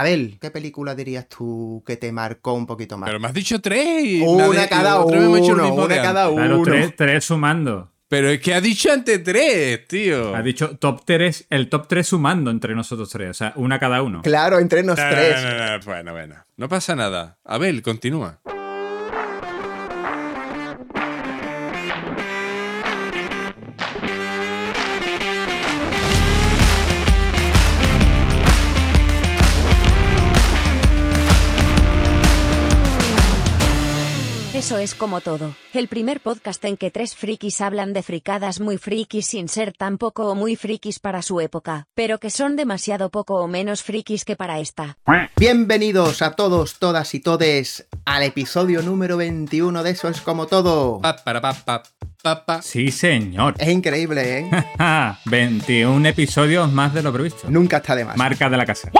Abel, ¿qué película dirías tú que te marcó un poquito más? Pero me has dicho tres. una de- cada uno, una de cada uno. Claro, tres, tres sumando. Pero es que ha dicho antes tres, tío. Ha dicho top 3, el top 3 sumando entre nosotros tres. O sea, una cada uno. Claro, entre nos No, tres. no, no, no, bueno, bueno. No pasa nada. Abel, continúa. Eso es como todo. El primer podcast en que tres frikis hablan de fricadas muy frikis sin ser tan poco o muy frikis para su época, pero que son demasiado poco o menos frikis que para esta. Bienvenidos a todos, todas y todes al episodio número 21 de Eso es como todo. Pa, para, pa, pa. Sí, señor. Es increíble, ¿eh? 21 episodios más de lo previsto. Nunca está de más. Marca de la casa.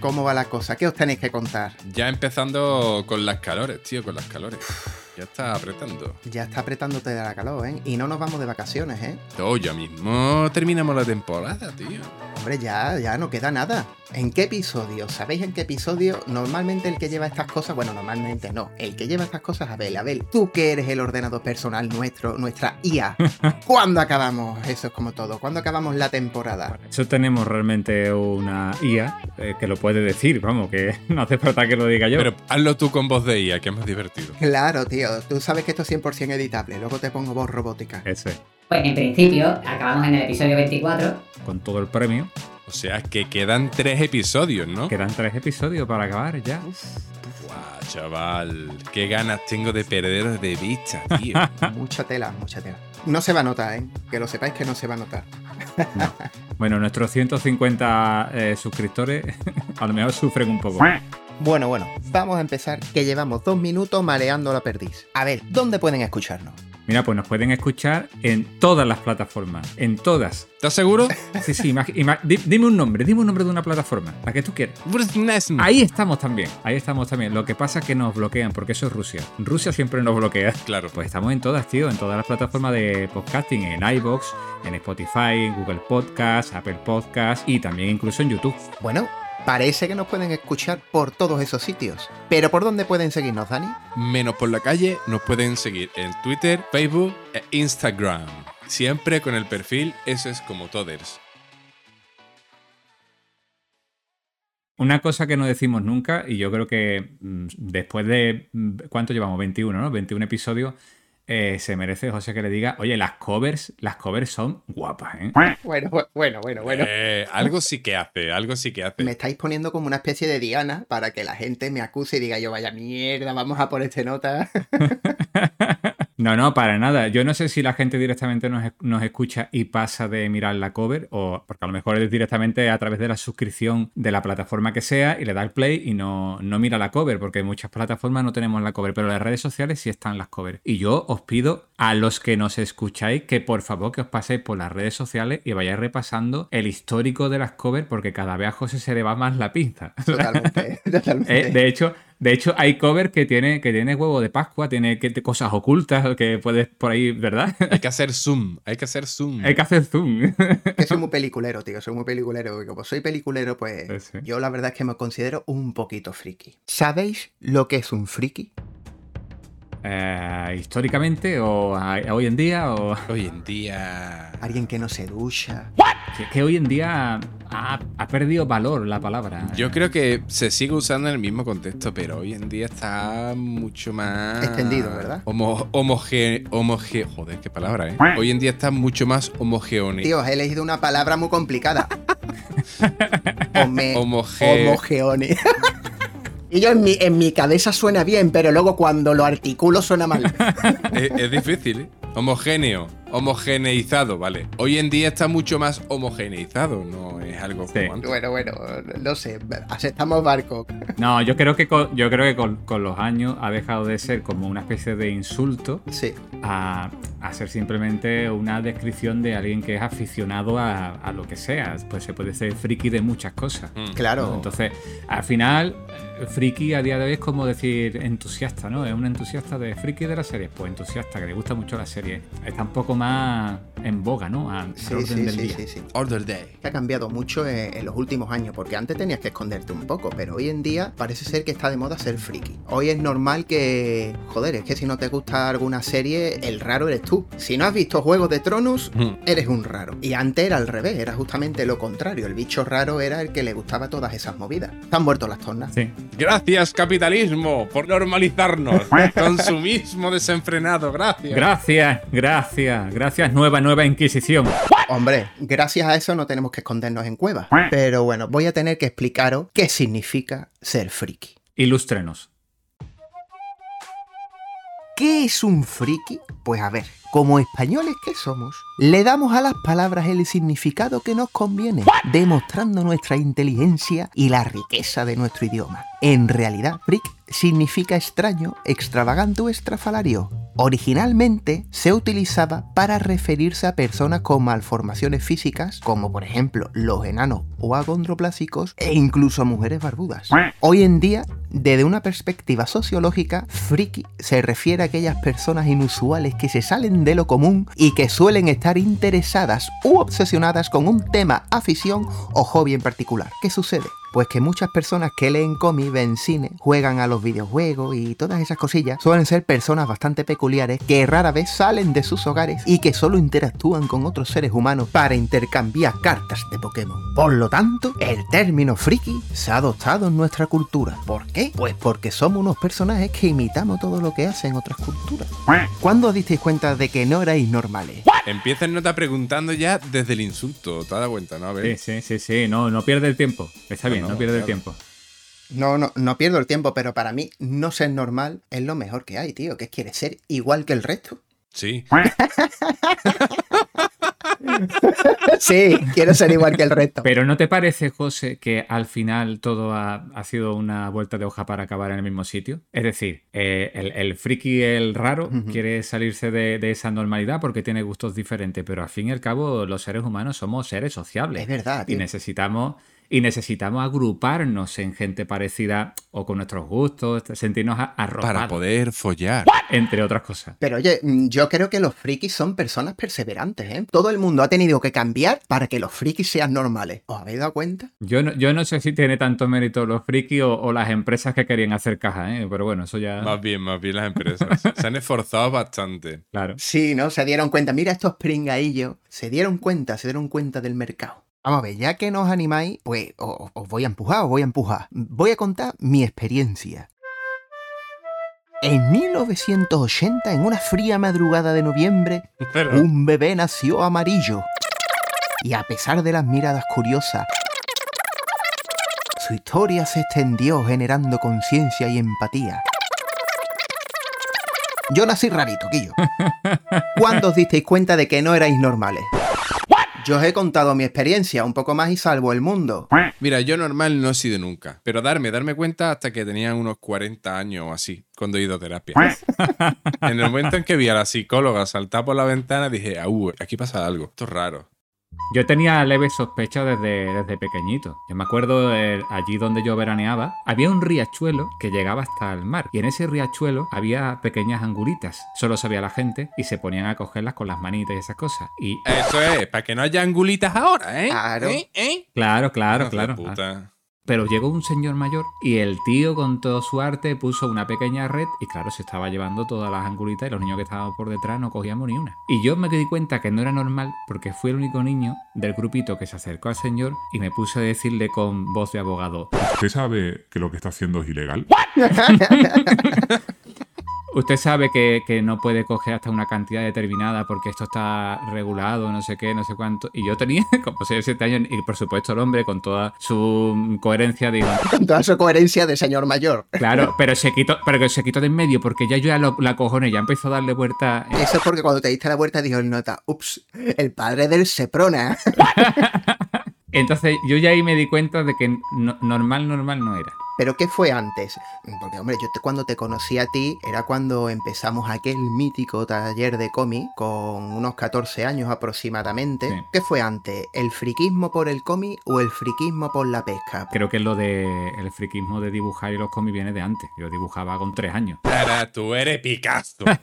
¿Cómo va la cosa? ¿Qué os tenéis que contar? Ya empezando con las calores, tío, con las calores. Ya está apretando. Ya está apretándote de la calor, ¿eh? Y no nos vamos de vacaciones, ¿eh? Oh, ya mismo terminamos la temporada, tío. Hombre, ya, ya no queda nada. ¿En qué episodio? ¿Sabéis en qué episodio? Normalmente el que lleva estas cosas, bueno, normalmente no. El que lleva estas cosas, Abel, Abel, tú que eres el ordenador personal nuestro, nuestra IA. ¿Cuándo acabamos? Eso es como todo. ¿Cuándo acabamos la temporada? Eso tenemos realmente una IA eh, que lo puede decir, vamos, que no hace falta que lo diga yo. Pero hazlo tú con voz de IA, que es más divertido. Claro, tío. Tú sabes que esto es 100% editable. Luego te pongo voz robótica. Ese, Pues en principio, acabamos en el episodio 24. con todo el premio. O sea, que quedan tres episodios, ¿no? Quedan tres episodios para acabar ya. Guau, chaval. Qué ganas tengo de perder de vista, tío. Mucha tela, mucha tela. No se va a notar, ¿eh? Que lo sepáis que no se va a notar. No. Bueno, nuestros 150 eh, suscriptores a lo mejor sufren un poco. Bueno, bueno, vamos a empezar, que llevamos dos minutos maleando la perdiz. A ver, ¿dónde pueden escucharnos? Mira, pues nos pueden escuchar en todas las plataformas. En todas. ¿Estás seguro? Sí, sí, dime un nombre, dime un nombre de una plataforma, la que tú quieras. Ahí estamos también, ahí estamos también. Lo que pasa es que nos bloquean, porque eso es Rusia. Rusia siempre nos bloquea. Claro. Pues estamos en todas, tío, en todas las plataformas de podcasting, en iBox, en Spotify, en Google Podcast, Apple Podcast y también incluso en YouTube. Bueno, parece que nos pueden escuchar por todos esos sitios. Pero ¿por dónde pueden seguirnos, Dani? Menos por la calle, nos pueden seguir en Twitter, Facebook e Instagram. Siempre con el perfil Eso es como Toders. Una cosa que no decimos nunca, y yo creo que mm, después de. mm, ¿Cuánto llevamos? 21, ¿no? 21 episodios. Eh, se merece José que le diga, oye, las covers, las covers son guapas, ¿eh? Bueno, bueno, bueno, bueno. Eh, algo sí que hace, algo sí que hace. Me estáis poniendo como una especie de diana para que la gente me acuse y diga yo, vaya mierda, vamos a ponerte nota. No, no, para nada. Yo no sé si la gente directamente nos, nos escucha y pasa de mirar la cover, o porque a lo mejor es directamente a través de la suscripción de la plataforma que sea y le da el play y no, no mira la cover, porque en muchas plataformas no tenemos la cover, pero en las redes sociales sí están las covers. Y yo os pido a los que nos escucháis que por favor que os paséis por las redes sociales y vayáis repasando el histórico de las covers, porque cada vez a José se le va más la pinza. Totalmente, totalmente. Eh, de hecho, de hecho, hay cover que tiene, que tiene huevo de Pascua, tiene que, cosas ocultas que puedes por ahí, ¿verdad? Hay que hacer zoom, hay que hacer zoom. hay que hacer zoom. que soy muy peliculero, tío, soy muy peliculero. Como soy peliculero, pues Sí, sí. yo la verdad es que me considero un poquito friki. ¿Sabéis lo que es un friki? Eh, históricamente o a- hoy en día o Hoy en día... Alguien que no se ducha. que, que hoy en día ha, ha perdido valor la palabra. Yo creo que se sigue usando en el mismo contexto, pero hoy en día está mucho más... Extendido, ¿verdad? Homo, homoge, homoge... Joder, qué palabra, ¿eh? Hoy en día está mucho más homogeone. Tío, he elegido una palabra muy complicada. Home- Homoge- Homogeone. Y yo en mi, en mi cabeza suena bien, pero luego cuando lo articulo suena mal. es, es difícil, ¿eh? Homogéneo, homogeneizado, vale. Hoy en día está mucho más homogeneizado, no es algo Sí. como antes. bueno, bueno, no sé, aceptamos barco. No, yo creo que con, yo creo que con, con los años ha dejado de ser como una especie de insulto Sí, a, a ser simplemente una descripción de alguien que es aficionado a, a lo que sea. Pues se puede ser friki de muchas cosas. Mm. claro. ¿no? Entonces, al final, friki a día de hoy es como decir entusiasta, ¿no? Es un entusiasta de friki de la serie. Pues entusiasta, que le gusta mucho la serie. Está un poco más en boga, ¿no? Al Sí, orden sí, del sí, día. sí, sí. Order Day. Ha cambiado mucho en, en los últimos años, porque antes tenías que esconderte un poco, pero hoy en día parece ser que está de moda ser friki. Hoy es normal que, joder, es que si no te gusta alguna serie, el raro eres tú. Si no has visto Juegos de Tronos, Mm. eres un raro. Y antes era al revés, era justamente lo contrario. El bicho raro era el que le gustaba todas esas movidas. Están muertos las tornas. Sí. Gracias, capitalismo, por normalizarnos. Consumismo desenfrenado, gracias. Gracias, gracias, gracias, nueva, nueva Inquisición. Hombre, gracias a eso no tenemos que escondernos en cuevas. Pero bueno, voy a tener que explicaros qué significa ser friki. Ilústrenos. ¿Qué es un friki? Pues a ver, como españoles que somos, le damos a las palabras el significado que nos conviene, demostrando nuestra inteligencia y la riqueza de nuestro idioma. En realidad, freak significa extraño, extravagante o estrafalario. Originalmente se utilizaba para referirse a personas con malformaciones físicas, como por ejemplo los enanos o agondroplásicos, e incluso a mujeres barbudas. Hoy en día, desde una perspectiva sociológica, friki se refiere a aquellas personas inusuales que se salen de lo común y que suelen estar interesadas u obsesionadas con un tema, afición o hobby en particular. ¿Qué sucede? Pues que muchas personas que leen cómics, ven cine, juegan a los videojuegos y todas esas cosillas suelen ser personas bastante peculiares que rara vez salen de sus hogares y que solo interactúan con otros seres humanos para intercambiar cartas de Pokémon. Por lo tanto, el término friki se ha adoptado en nuestra cultura. ¿Por qué? Pues porque somos unos personajes que imitamos todo lo que hacen otras culturas. ¿Cuándo os disteis cuenta de que no erais normales? Empieza el nota preguntando ya desde el insulto. ¿Te dado cuenta, no? A ver. Sí, sí, sí, sí, no, no pierde el tiempo. Está bien, no, no, pierde el tiempo. No, no, no pierdo el tiempo, pero para mí no ser normal es lo mejor que hay, tío. ¿Qué quieres ser igual que el resto? Sí. Sí, quiero ser igual que el resto. Pero ¿no te parece, José, que al final todo ha, ha sido una vuelta de hoja para acabar en el mismo sitio? Es decir, eh, el, el friki, el raro, quiere salirse de, de esa normalidad porque tiene gustos diferentes, pero al fin y al cabo los seres humanos somos seres sociables. Es verdad, Y tío. necesitamos, y necesitamos agruparnos en gente parecida o con nuestros gustos, sentirnos a- arropados, Para poder follar. entre otras cosas. Pero oye, mm, yo creo que los frikis son personas perseverantes, ¿eh? Todo el mundo ha tenido que cambiar para que los frikis sean normales. ¿Os habéis dado cuenta? Yo no, yo no sé si tiene tanto mérito los frikis o, o las empresas que querían hacer caja, ¿eh? pero bueno, eso ya. Más bien, más bien las empresas. Se han esforzado bastante. Claro. Sí, ¿no? Se dieron cuenta. Mira estos pringaillos. Se dieron cuenta, se dieron cuenta del mercado. Vamos a ver, ya que nos animáis, pues os voy a empujar, os voy a empujar. Voy a contar mi experiencia. En 1980, en una fría madrugada de noviembre, Pero, un bebé nació amarillo. Y a pesar de las miradas curiosas, su historia se extendió generando conciencia y empatía. Yo nací rarito, Quillo. ¿Cuándo os disteis cuenta de que no erais normales? Yo os he contado mi experiencia, un poco más y salvo el mundo. mira, yo normal no he sido nunca. Pero darme, darme cuenta hasta que tenía unos 40 años o así, cuando he ido a terapia. en el momento en que vi a la psicóloga saltar por la ventana, dije, uh, aquí pasa algo. Esto es raro. Yo tenía leves sospechas desde, desde pequeñito. Yo me acuerdo eh, allí donde yo veraneaba, había un riachuelo que llegaba hasta el mar. Y en ese riachuelo había pequeñas angulitas. Solo sabía la gente y se ponían a cogerlas con las manitas y esas cosas. Y Eso es, para que no haya angulitas ahora, ¿eh? Claro. ¿Eh? ¿Eh? claro, claro, de claro. puta. Pero llegó un señor mayor y el tío con todo su arte puso una pequeña red y claro, se estaba llevando todas las angulitas y los niños que estaban por detrás no cogíamos ni una. Y yo me di cuenta que no era normal porque fui el único niño del grupito que se acercó al señor y me puse a decirle con voz de abogado, ¿Usted sabe que lo que está haciendo es ilegal? usted sabe que, que no puede coger hasta una cantidad determinada porque esto está regulado, no sé qué, no sé cuánto. Y yo tenía como 6 o 7 años y por supuesto el hombre con toda su coherencia digo, Con toda su coherencia de señor mayor. Claro, pero se quitó, pero que se quitó de en medio porque ya yo ya lo, la cojones, ya empezó a darle vuelta. eh, Eso es porque cuando te diste la vuelta dijo el nota, ups, el padre del Seprona. Entonces yo ya ahí me di cuenta de que no- normal, normal no era. Pero ¿qué fue antes? Porque, hombre, yo te- cuando te conocí a ti era cuando empezamos aquel mítico taller de cómic con unos 14 años aproximadamente. Sí. ¿Qué fue antes? ¿El friquismo por el cómic o el friquismo por la pesca? Creo que lo de el friquismo de dibujar y los cómics viene de antes. Yo dibujaba con tres años. Ahora tú eres Picasso.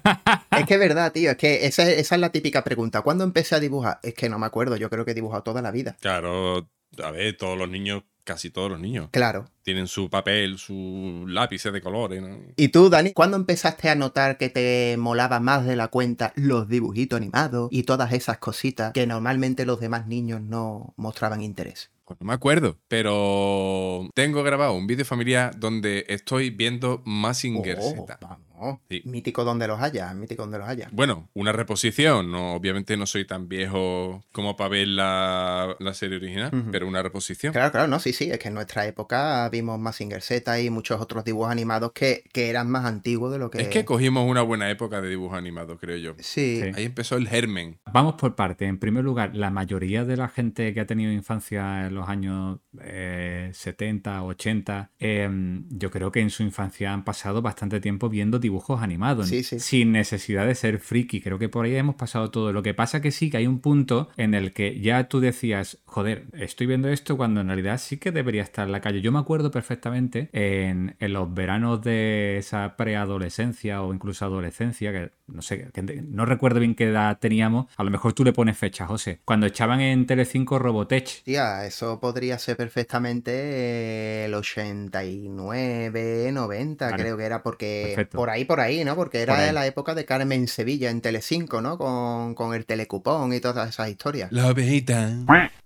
Es que es verdad, tío, es que esa, esa es la típica pregunta. ¿Cuándo empecé a dibujar? Es que no me acuerdo, yo creo que he dibujado toda la vida. Claro, a ver, todos los niños, casi todos los niños, Claro. tienen su papel, sus lápices de colores, ¿no? ¿Y tú, Dani, cuándo empezaste a notar que te molaba más de la cuenta los dibujitos animados y todas esas cositas que normalmente los demás niños no mostraban interés? Pues no me acuerdo, pero tengo grabado un vídeo familiar donde estoy viendo Mazinger Oh, Z. vamos. Sí. Mítico donde los haya, mítico donde los haya. Bueno, una reposición, no, obviamente no soy tan viejo como para ver la, la serie original, pero una reposición. Claro, claro, no, sí, sí, es que en nuestra época vimos Mazinger Z y muchos otros dibujos animados que, que eran más antiguos de lo que... Es que cogimos una buena época de dibujos animados, creo yo. Sí, Sí. Ahí empezó el germen. Vamos por parte. En primer lugar, la mayoría de la gente que ha tenido infancia en los años eh, 70, 80, eh, yo creo que en su infancia han pasado bastante tiempo viendo dibujos animados. Sí, sí. Sin necesidad de ser friki. Creo que por ahí hemos pasado todo. Lo que pasa que sí que hay un punto en el que ya tú decías, joder, estoy viendo esto cuando en realidad sí que debería estar en la calle. Yo me acuerdo perfectamente en, en los veranos de esa preadolescencia o incluso adolescencia, que no sé, que no recuerdo bien qué edad teníamos. A lo mejor tú le pones fecha, José. Cuando echaban en Telecinco Robotech. Tía, eso podría ser perfectamente el 89, 90, Vale. creo que era porque Perfecto. por ahí, por ahí, ¿no? Porque era Por ahí. la época de Carmen Sevilla en Telecinco, ¿no? Con, con el telecupón y todas esas historias. La ovejita.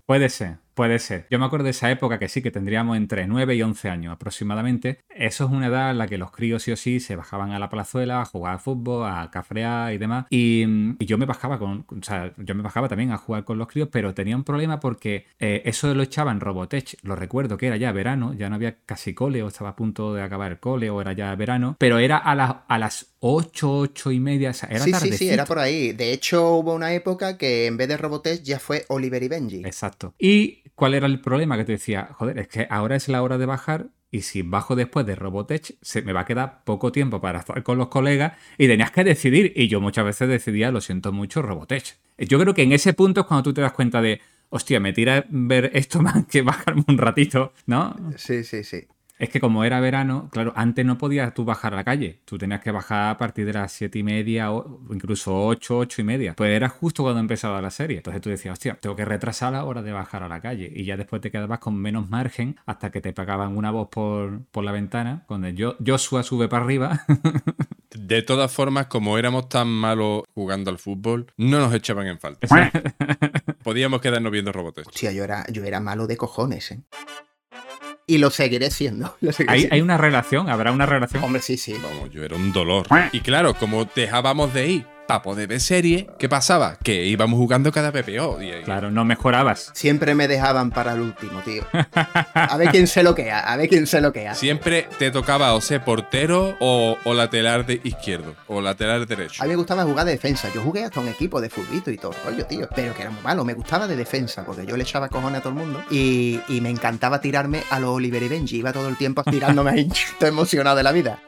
Puede ser, puede ser. Yo me acuerdo de esa época que sí, que tendríamos entre 9 y 11 años aproximadamente. Eso es una edad en la que los críos sí o sí se bajaban a la plazuela a jugar al fútbol, a cafrear y demás. Y, y yo me bajaba con, o sea, yo me bajaba también a jugar con los críos, pero tenía un problema porque eh, eso lo echaban en Robotech. Lo recuerdo que era ya verano, ya no había casi cole, o estaba a punto de acabar el cole, o era ya verano, pero era a, las a las 8, 8 y media, o sea, era sí, sí, sí, era por ahí. De hecho, hubo una época que en vez de Robotech ya fue Oliver y Benji. Exacto. ¿Y cuál era el problema? Que te decía, joder, es que ahora es la hora de bajar y si bajo después de Robotech, se me va a quedar poco tiempo para estar con los colegas y tenías que decidir. Y yo muchas veces decidía, lo siento mucho, Robotech. Yo creo que en ese punto es cuando tú te das cuenta de, hostia, me tira ver esto más que bajarme un ratito, ¿no? Sí, sí, sí. Es que como era verano, claro, antes no podías tú bajar a la calle. Tú tenías que bajar a partir de las siete y media o incluso ocho, ocho y media. Pues era justo cuando empezaba la serie. Entonces tú decías, hostia, tengo que retrasar la hora de bajar a la calle. Y ya después te quedabas con menos margen hasta que te pagaban una voz por, por la ventana, cuando yo, Joshua sube para arriba. De todas formas, como éramos tan malos jugando al fútbol, no nos echaban en falta. Podíamos quedarnos viendo robotes. Hostia, yo era, yo era malo de cojones, ¿eh? Y lo seguiré siendo. lo seguiré ¿Hay, siendo. hay una relación, habrá una relación. Hombre, sí, sí. Vamos, yo era un dolor. Y claro, como dejábamos de ir para poder ver serie, ¿qué pasaba? Que íbamos jugando cada PPO. Y, Claro, no mejorabas. Siempre me dejaban para el último, tío. A ver quién se loquea, a ver quién se loquea. Siempre te tocaba o ser portero o, o lateral de izquierdo o lateral derecho. A mí me gustaba jugar de defensa. Yo jugué hasta un equipo de futbito y todo el rollo, tío. Pero que era muy malo. Me gustaba de defensa porque yo le echaba cojones a todo el mundo. Y, y me encantaba tirarme a los Oliver y Benji. Iba todo el tiempo tirándome ahí, todo emocionado de la vida.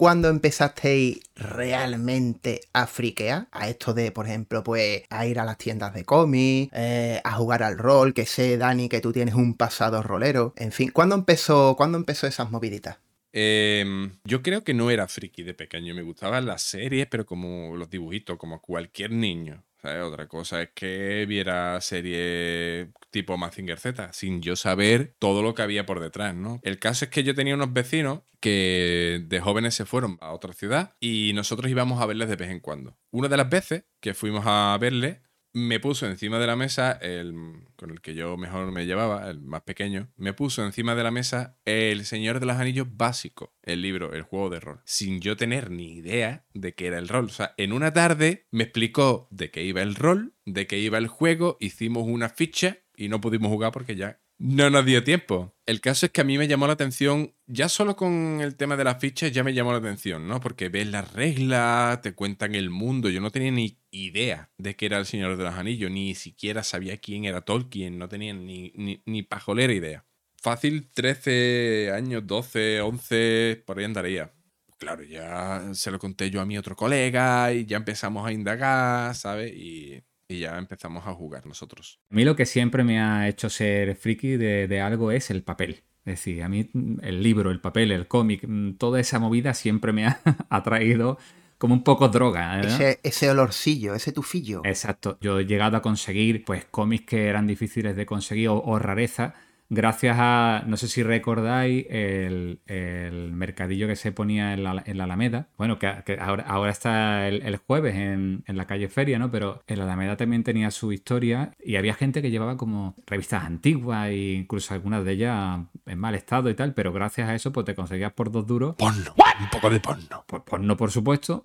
¿Cuándo empezasteis realmente a friquear? A esto de, por ejemplo, pues a ir a las tiendas de cómics, eh, a jugar al rol, que sé, Dani, que tú tienes un pasado rolero. En fin, ¿cuándo empezó, ¿cuándo empezó esas moviditas? Eh, yo creo que no era friki de pequeño. Me gustaban las series, pero como los dibujitos, como cualquier niño. ¿Sabes? Otra cosa es que viera series tipo Mazinger Z, sin yo saber todo lo que había por detrás, ¿no? El caso es que yo tenía unos vecinos que de jóvenes se fueron a otra ciudad y nosotros íbamos a verles de vez en cuando. Una de las veces que fuimos a verles, me puso encima de la mesa, el con el que yo mejor me llevaba, el más pequeño, me puso encima de la mesa El Señor de los Anillos básico, el libro, el juego de rol, sin yo tener ni idea de qué era el rol. O sea, en una tarde me explicó de qué iba el rol, de qué iba el juego, hicimos una ficha y no pudimos jugar porque ya no nos dio tiempo. El caso es que a mí me llamó la atención, ya solo con el tema de las fichas ya me llamó la atención, ¿no? Porque ves las reglas, te cuentan el mundo. Yo no tenía ni idea de qué era el Señor de los Anillos, ni siquiera sabía quién era Tolkien, no tenía ni, ni, ni pajolera idea. fácil 13 años, 12, 11, por ahí andaría. Claro, ya se lo conté yo a mi otro colega y ya empezamos a indagar, ¿sabes? Y, y ya empezamos a jugar nosotros. A mí lo que siempre me ha hecho ser friki de, de algo es el papel. Es decir, a mí mm, el libro, el papel, el cómic, mm, toda esa movida siempre me ha atraído como un poco droga. ¿no? Ese, ese olorcillo, ese tufillo. Exacto. Yo he llegado a conseguir pues cómics que eran difíciles de conseguir o, o rareza gracias a, no sé si recordáis, el, el mercadillo que se ponía en la, en la Alameda. Bueno, que, que ahora, ahora, está el, el jueves en, en, la calle Feria, ¿no? Pero en la Alameda también tenía su historia y había gente que llevaba como revistas antiguas e incluso algunas de ellas en mal estado y tal, pero gracias a eso pues te conseguías por dos duros. Porno, un poco de porno. Por, porno, por supuesto.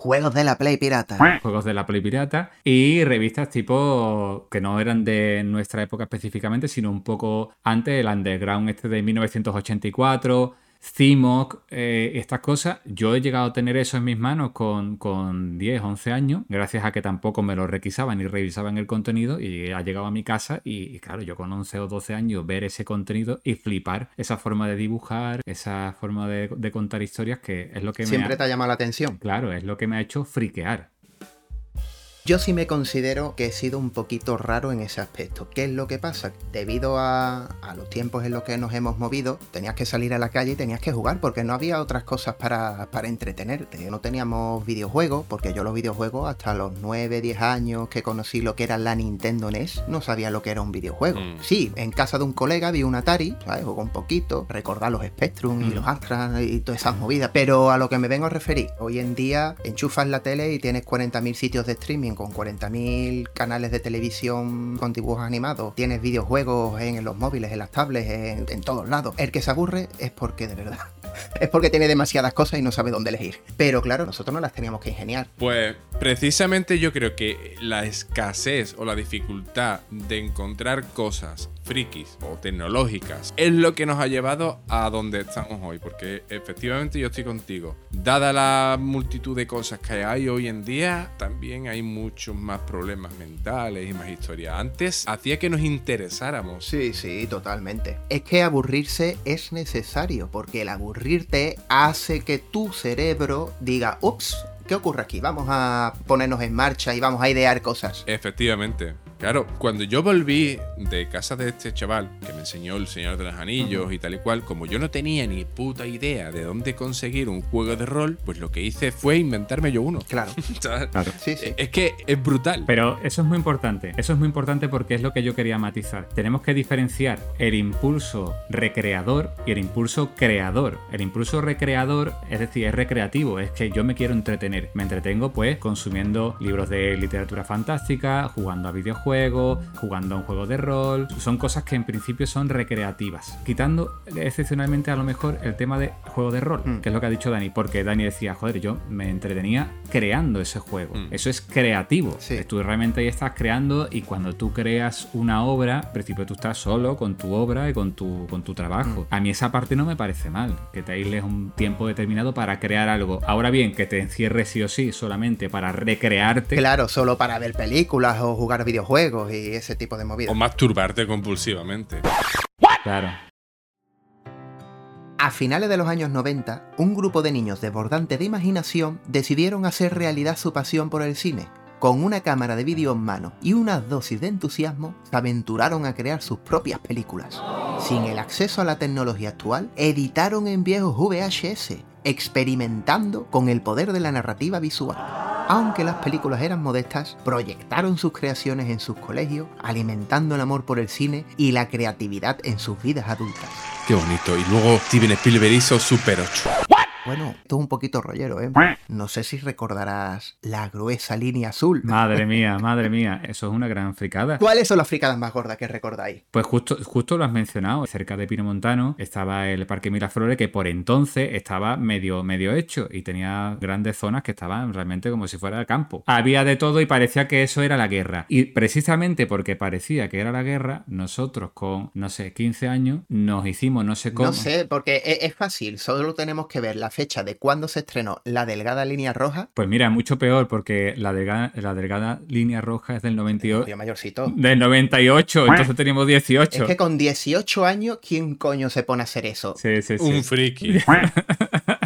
Juegos de la Play Pirata. Juegos de la Play Pirata. Y revistas tipo que no eran de nuestra época específicamente, sino un poco antes, el Underground este de 1984. CIMOC, eh, estas cosas. Yo he llegado a tener eso en mis manos con, con 10, 11 años, gracias a que tampoco me lo requisaban ni revisaban el contenido y ha llegado a mi casa y, y, claro, yo con 11 o 12 años ver ese contenido y flipar esa forma de dibujar, esa forma de, de contar historias que es lo que Siempre me te ha llamado la atención. Claro, es lo que me ha hecho friquear. Yo sí me considero que he sido un poquito raro en ese aspecto. ¿Qué es lo que pasa? Debido a, a, los tiempos en los que nos hemos movido, tenías que salir a la calle y tenías que jugar porque no había otras cosas para, para entretenerte. No teníamos videojuegos, porque yo los videojuegos hasta los 9, 10 años que conocí lo que era la Nintendo NES, no sabía lo que era un videojuego. Mm. Sí, en casa de un colega vi un Atari, ¿sabes? Jugó un poquito, recordar los Spectrum mm. y los Amstrad y todas esas movidas. Pero a lo que me vengo a referir, hoy en día enchufas la tele y tienes 40.000 sitios de streaming con 40.000 canales de televisión con dibujos animados, tienes videojuegos en, los móviles, en las tablets, en, en, todos lados. El que se aburre es porque de verdad. Es porque tiene demasiadas cosas y no sabe dónde elegir. Pero claro, nosotros no las teníamos que ingeniar. Pues precisamente yo creo que la escasez o la dificultad de encontrar cosas frikis o tecnológicas es lo que nos ha llevado a donde estamos hoy. Porque efectivamente yo estoy contigo. Dada la multitud de cosas que hay hoy en día, también hay muchos más problemas mentales y más historias. Antes hacía que nos interesáramos. Sí, sí, totalmente. Es que aburrirse es necesario, porque el aburrirte hace que tu cerebro diga, ups, ¿qué ocurre aquí? Vamos a ponernos en marcha y vamos a idear cosas. Efectivamente. Claro, cuando yo volví de casa de este chaval que me enseñó el Señor de los Anillos uh -huh. y tal y cual, como yo no tenía ni puta idea de dónde conseguir un juego de rol, pues lo que hice fue inventarme yo uno. Claro. claro. Sí, sí. Es que es brutal. Pero eso es muy importante. Eso es muy importante porque es lo que yo quería matizar. Tenemos que diferenciar el impulso recreador y el impulso creador. El impulso recreador, es decir, es recreativo, es que yo me quiero entretener. Me entretengo pues consumiendo libros de literatura fantástica, jugando a videojuegos juego, jugando a un juego de rol. Son cosas que en principio son recreativas. Quitando excepcionalmente a lo mejor el tema de juego de rol, mm. que es lo que ha dicho Dani, porque Dani decía, joder, yo me entretenía creando ese juego. Mm. Eso es creativo. Sí. Tú realmente ahí estás creando y cuando tú creas una obra, al principio tú estás solo con tu obra y con tu, con tu trabajo. Mm. A mí esa parte no me parece mal, que te aísles un tiempo determinado para crear algo. Ahora bien, que te encierres sí o sí solamente para recrearte. Claro, solo para ver películas o jugar videojuegos juegos y ese tipo de movidas. O masturbarte compulsivamente. Claro. A finales de los años 90, un grupo de niños desbordantes de imaginación decidieron hacer realidad su pasión por el cine. Con una cámara de vídeo en mano y una dosis de entusiasmo, se aventuraron a crear sus propias películas. Sin el acceso a la tecnología actual, editaron en viejos VHS, experimentando con el poder de la narrativa visual. Aunque las películas eran modestas, proyectaron sus creaciones en sus colegios, alimentando el amor por el cine y la creatividad en sus vidas adultas. Qué bonito. Y luego Steven Spielberg hizo Super 8. Bueno, esto es un poquito rollero, ¿eh? No sé si recordarás la gruesa línea azul. Madre mía, madre mía, eso es una gran fricada. ¿Cuáles son las fricadas más gordas que recordáis? Pues justo, justo lo has mencionado. Cerca de Pinomontano estaba el Parque Miraflores, que por entonces estaba medio, medio hecho y tenía grandes zonas que estaban realmente como si fuera el campo. Había de todo y parecía que eso era la guerra. Y precisamente porque parecía que era la guerra, nosotros con, no sé, 15 años, nos hicimos no sé cómo. No sé, porque es, es fácil, solo tenemos que ver la fecha de cuándo se estrenó La Delgada Línea Roja, Pues mira, mucho peor porque la delgada, la delgada línea roja es del 98. tío mayorcito. Del 98, entonces teníamos 18. Es que con 18 años, ¿quién coño se pone a hacer eso? Sí, sí, sí. Un friki.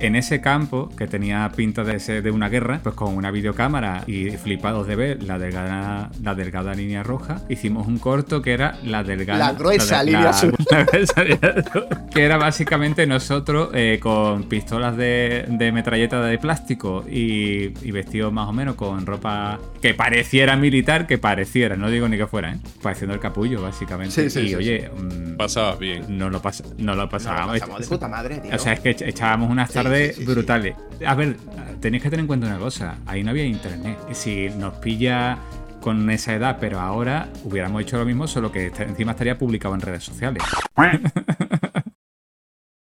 En ese campo, que tenía pinta de ser de una guerra, pues con una videocámara y flipados de ver la delgada, la delgada línea roja, hicimos un corto que era la delgada. La gruesa de- línea azul. la gruesa línea azul, Que era básicamente nosotros eh, con pistolas de, de metralleta de plástico y, y vestidos más o menos con ropa que pareciera militar, que pareciera, no digo ni que fuera, ¿eh? Pareciendo el capullo, básicamente. Sí, sí, y sí, oye, mm, Pasabas bien. no lo, pas- no lo Nos pasábamos. lo pasamos de puta madre, tío. O sea, es que echábamos unas Sí, tardes sí, sí, sí. brutales. A ver, tenéis que tener en cuenta una cosa. Ahí no había internet. Y si nos pilla con esa edad, pero ahora hubiéramos hecho lo mismo, solo que este- encima estaría publicado en redes sociales.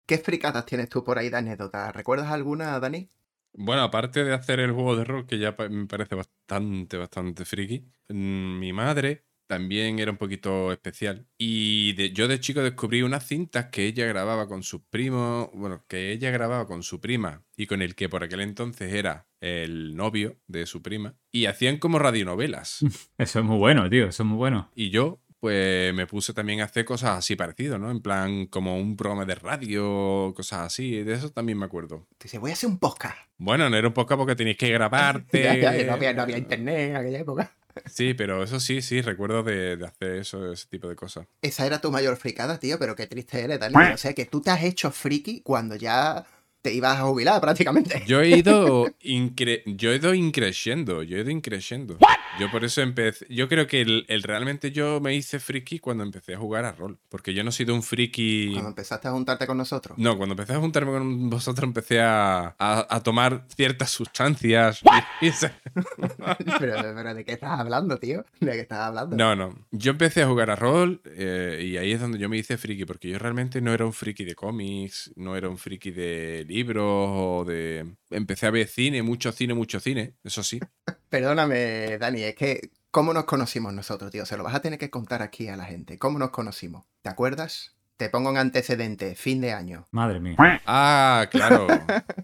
¿Qué fricadas tienes tú por ahí de anécdotas? ¿Recuerdas alguna, Dani? Bueno, aparte de hacer el juego de rol, que ya me parece bastante, bastante friki, mm, mi madre también era un poquito especial. Y de- yo de chico descubrí unas cintas que ella grababa con sus primos, bueno, que ella grababa con su prima y con el que por aquel entonces era el novio de su prima. Y hacían como radionovelas. Eso es muy bueno, tío. Eso es muy bueno. Y yo, pues me puse también a hacer cosas así parecidas, ¿no? En plan, como un programa de radio, cosas así. De eso también me acuerdo. Dice, voy a hacer un podcast. Bueno, no era un podcast porque tenías que grabarte. Ya, ya, no, había, no había internet en aquella época. Sí, pero eso sí, sí, recuerdo de, de hacer eso, ese tipo de cosas. Esa era tu mayor fricada, tío, pero qué triste eres, Dani. O sea, que tú te has hecho friki cuando ya te ibas a jubilar prácticamente. Yo he ido, incre- yo he ido increciendo, yo he ido increciendo. Yo por eso empecé, yo creo que el, el- realmente yo me hice friki cuando empecé a jugar a rol, porque yo no he sido un friki... Cuando empezaste a juntarte con nosotros. No, cuando empecé a juntarme con vosotros empecé a, a- a tomar ciertas sustancias. y- y se- pero, pero, ¿de qué estás hablando, tío? ¿De qué estás hablando? No, no. Yo empecé a jugar a rol eh, y ahí es donde yo me hice friki, porque yo realmente no era un friki de cómics, no era un friki de libros o de... Empecé a ver cine, mucho cine, mucho cine, eso sí. Perdóname, Dani, es que ¿cómo nos conocimos nosotros, tío? Se lo vas a tener que contar aquí a la gente. ¿Cómo nos conocimos? ¿Te acuerdas? Te pongo en antecedente, fin de año. Madre mía. Ah, claro.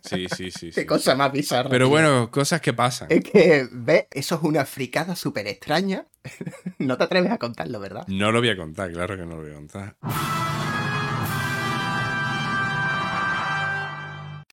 Sí, sí, sí. sí. Qué cosa más bizarra. Pero tío. bueno, cosas que pasan. Es que, ¿ves? Eso es una fricada súper extraña. no te atreves a contarlo, ¿verdad? No lo voy a contar, claro que no lo voy a contar.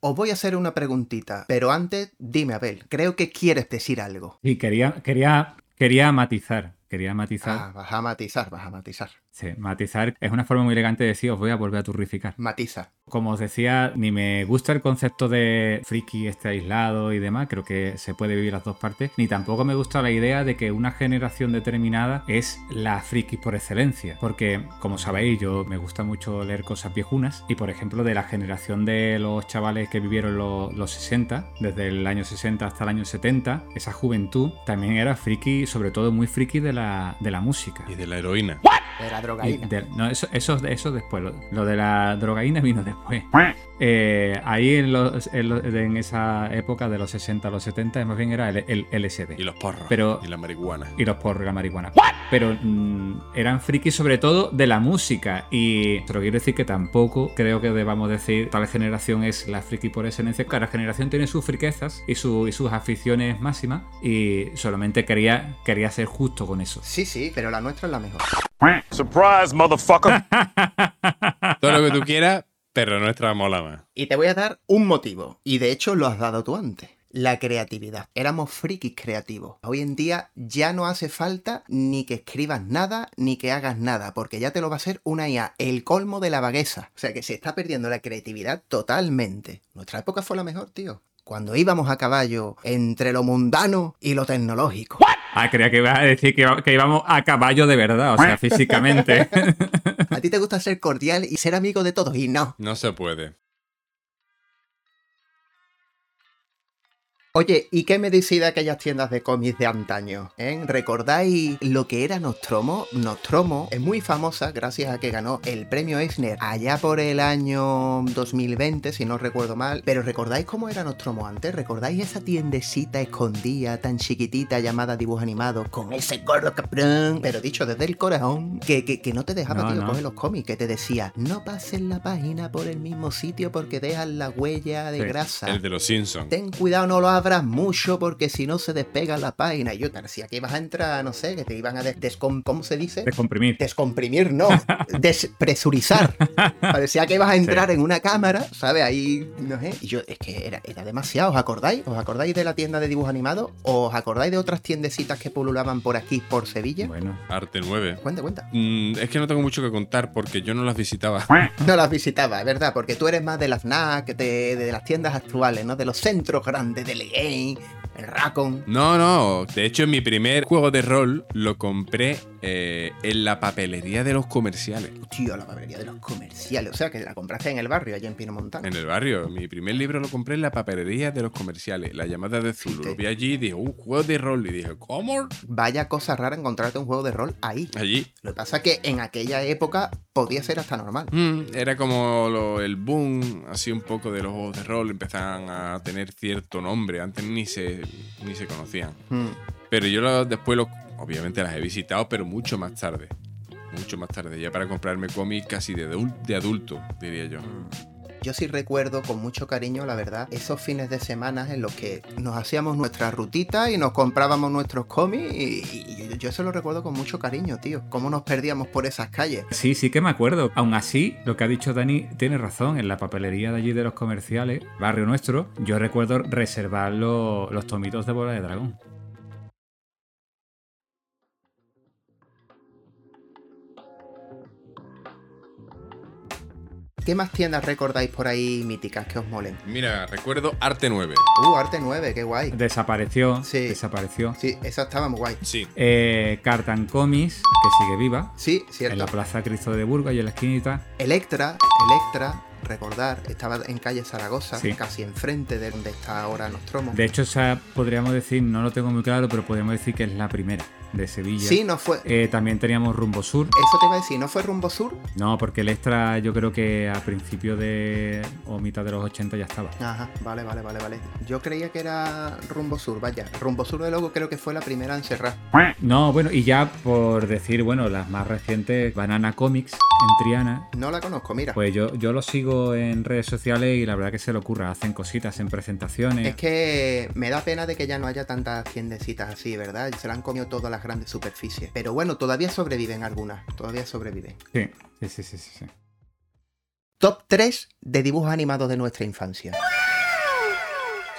Os voy a hacer una preguntita, pero antes, dime, Abel, creo que quieres decir algo. Y quería, quería, quería matizar. Quería matizar. Ah, vas a matizar, vas a matizar. Sí, matizar es una forma muy elegante de decir os voy a volver a turrificar. Matiza. Como os decía, ni me gusta el concepto de friki este aislado y demás, creo que se puede vivir las dos partes, ni tampoco me gusta la idea de que una generación determinada es la friki por excelencia, porque como sabéis yo me gusta mucho leer cosas viejunas y por ejemplo de la generación de los chavales que vivieron los, los 60, desde el año 60 hasta el año 70, esa juventud también era friki, sobre todo muy friki de la, de la música. Y de la heroína. De la drogaína. de- no, eso, eso, eso después. Lo, lo de la drogaína vino después. Eh, ahí en, los- en los- en esa época de los 60 a los 70, más bien era el, el LSD. Y los porros. Pero- Y la marihuana. Y los porros y la marihuana. Pero mm, eran frikis sobre todo de la música. Y pero quiero decir que tampoco creo que debamos decir tal generación es la friki por excelencia. Cada generación tiene sus friquezas y, su- y sus aficiones máximas. Y solamente quería, quería ser justo con eso. Sí, sí, pero la nuestra es la mejor. Surprise, motherfucker. Todo lo que tú quieras, pero nuestra mola más. Y te voy a dar un motivo, y de hecho lo has dado tú antes. La creatividad. Éramos frikis creativos. Hoy en día ya no hace falta ni que escribas nada ni que hagas nada, porque ya te lo va a hacer una IA, el colmo de la vagueza. O sea que se está perdiendo la creatividad totalmente. Nuestra época fue la mejor, tío. Cuando íbamos a caballo entre lo mundano y lo tecnológico. Ah, creía que ibas a decir que, que íbamos a caballo de verdad, o sea, físicamente. A ti te gusta ser cordial y ser amigo de todos, y no. No se puede. Oye, ¿y qué me decís de aquellas tiendas de cómics de antaño? eh? ¿Recordáis lo que era Nostromo? Nostromo es muy famosa gracias a que ganó el premio Eisner allá por el año 2020, si no recuerdo mal. Pero ¿recordáis cómo era Nostromo antes? ¿Recordáis esa tiendecita escondida, tan chiquitita, llamada dibujo animado, con ese gordo cabrón? Pero dicho desde el corazón, que, que, que no te dejaba, No, tío, no. coger los cómics, que te decía, no pases la página por el mismo sitio porque dejas la huella de Sí, grasa. El de los Simpsons. Ten cuidado, no lo abras mucho porque si no se despega la página. Y yo te decía que ibas a entrar, no sé, que te iban a des descom- ¿cómo se dice? Descomprimir. Descomprimir, no, despresurizar. Parecía que ibas a entrar en una cámara, ¿sabes? Ahí, no sé. Y yo, es que era, era demasiado, ¿os acordáis? ¿Os acordáis de la tienda de dibujos animados? ¿Os acordáis de otras tiendecitas que pululaban por aquí, por Sevilla? Bueno, Arte 9. Cuenta, cuenta. Mm, es que no tengo mucho que contar porque yo no las visitaba. No las visitaba, es verdad, porque tú eres más de las FNAC, de, de las tiendas actuales, ¿no? De los centros grandes, del el Racon. No, no. De hecho, mi primer juego de rol lo compré eh, en la papelería de los comerciales. Tío, la papelería de los comerciales. O sea, que la compraste en el barrio, allá en Pino Montano. En el barrio. Mi primer libro lo compré en la papelería de los comerciales. La llamada de Zulu. Lo vi allí y dije, un juego de rol. Y dije, ¿cómo? Vaya cosa rara encontrarte un juego de rol ahí. Allí. Lo que pasa es que en aquella época podía ser hasta normal. Mm, era como lo- el boom, así un poco de los juegos de rol. Empezaban a tener cierto nombre. Antes ni se, ni se conocían. Hmm. Pero yo lo- después, lo- obviamente las he visitado, pero mucho más tarde. Mucho más tarde, ya para comprarme cómics casi de, adul- de adulto, diría yo. Yo sí recuerdo con mucho cariño, la verdad, esos fines de semana en los que nos hacíamos nuestra rutita y nos comprábamos nuestros cómics y, y yo- yo eso lo recuerdo con mucho cariño, tío. Cómo nos perdíamos por esas calles. sí, sí que me acuerdo. Aún así, lo que ha dicho Dani tiene razón. En la papelería de allí de los comerciales, barrio nuestro, yo recuerdo reservar lo- los tomitos de bola de dragón. ¿Qué más tiendas recordáis por ahí míticas que os molen? Mira, recuerdo Arte 9. Uh, Arte 9, qué guay. Desapareció, Sí. desapareció. Sí, esa estaba muy guay. Sí. Eh, Cartan Comics, que sigue viva, Sí, en cierto. la Plaza Cristo de Burgos y en la esquinita. Electra, Electra, recordar, estaba en calle Zaragoza, Sí. casi enfrente de donde está ahora Nostromo. De hecho, esa podríamos decir, no lo tengo muy claro, pero podríamos decir que es la primera de Sevilla. Sí, no fue. Eh, también teníamos Rumbo Sur. Eso te iba a decir, ¿no fue Rumbo Sur? No, porque el extra yo creo que a principios de o mitad de los 80 ya estaba. Ajá, vale, vale, vale, vale. Yo creía que era Rumbo Sur, vaya. Rumbo Sur de luego creo que fue la primera en cerrar. No, bueno, y ya por decir, bueno, las más recientes, Banana Comics en Triana. No la conozco, mira. Pues yo, yo lo sigo en redes sociales y la verdad que se le ocurra, hacen cositas en presentaciones. Es que me da pena de que ya no haya tantas tiendecitas así, ¿verdad? Se la han comido todas las grandes superficies. Pero bueno, todavía sobreviven algunas. Todavía sobreviven. Sí, sí, sí, sí, sí. Top 3 de dibujos animados de nuestra infancia.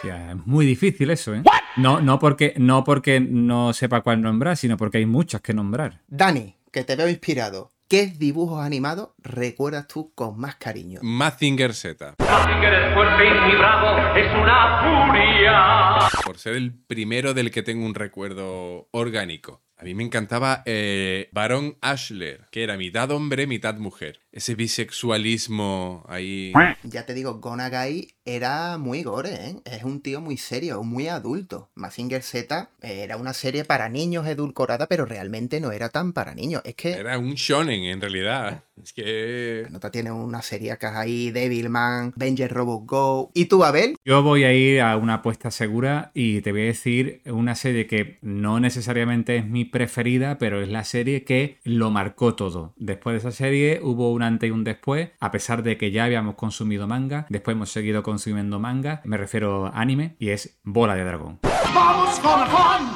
Es muy difícil eso, ¿eh? No, no, porque, no porque no sepa cuál nombrar, sino porque hay muchas que nombrar. Dani, que te veo inspirado. ¿Qué dibujos animados recuerdas tú con más cariño? Mazinger Z. Mazinger es fuerte y bravo, es una furia. Por ser el primero del que tengo un recuerdo orgánico. A mí me encantaba eh, Baron Ashler, que era mitad hombre, mitad mujer. Ese bisexualismo ahí. Ya te digo, Gonagai era muy gore, ¿eh? Es un tío muy serio, muy adulto. Mazinger Z era una serie para niños edulcorada, pero realmente no era tan para niños. Es que Era un shonen en realidad. Es que. nota tiene una serie que ahí, Devilman, Avenger Robot Go. ¿Y tú, Abel? Yo voy a ir a una apuesta segura y te voy a decir una serie que no necesariamente es mi preferida, pero es la serie que lo marcó todo. Después de esa serie hubo un antes y un después, a pesar de que ya habíamos consumido manga, después hemos seguido consumiendo manga, me refiero a anime, y es Bola de Dragón. Vamos con Juan,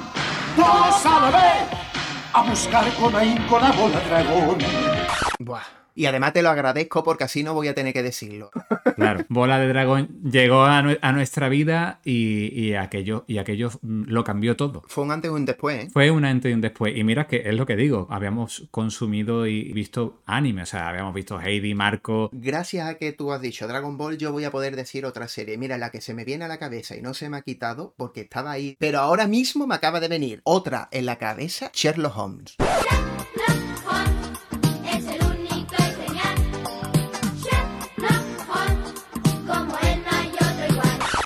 todos a la vez, a buscar con ahínco la bola dragón. Buah. Y además te lo agradezco porque así no voy a tener que decirlo. Claro, Bola de Dragón llegó a, nue- a nuestra vida y, y aquello, y aquello mm, lo cambió todo. Fue un antes y un después, ¿eh? Fue un antes y un después. Y mira que es lo que digo, habíamos consumido y visto anime, o sea, habíamos visto Heidi, Marco. Gracias a que tú has dicho Dragon Ball, yo voy a poder decir otra serie. Mira, la que se me viene a la cabeza y no se me ha quitado porque estaba ahí. Pero ahora mismo me acaba de venir otra en la cabeza, Sherlock Holmes.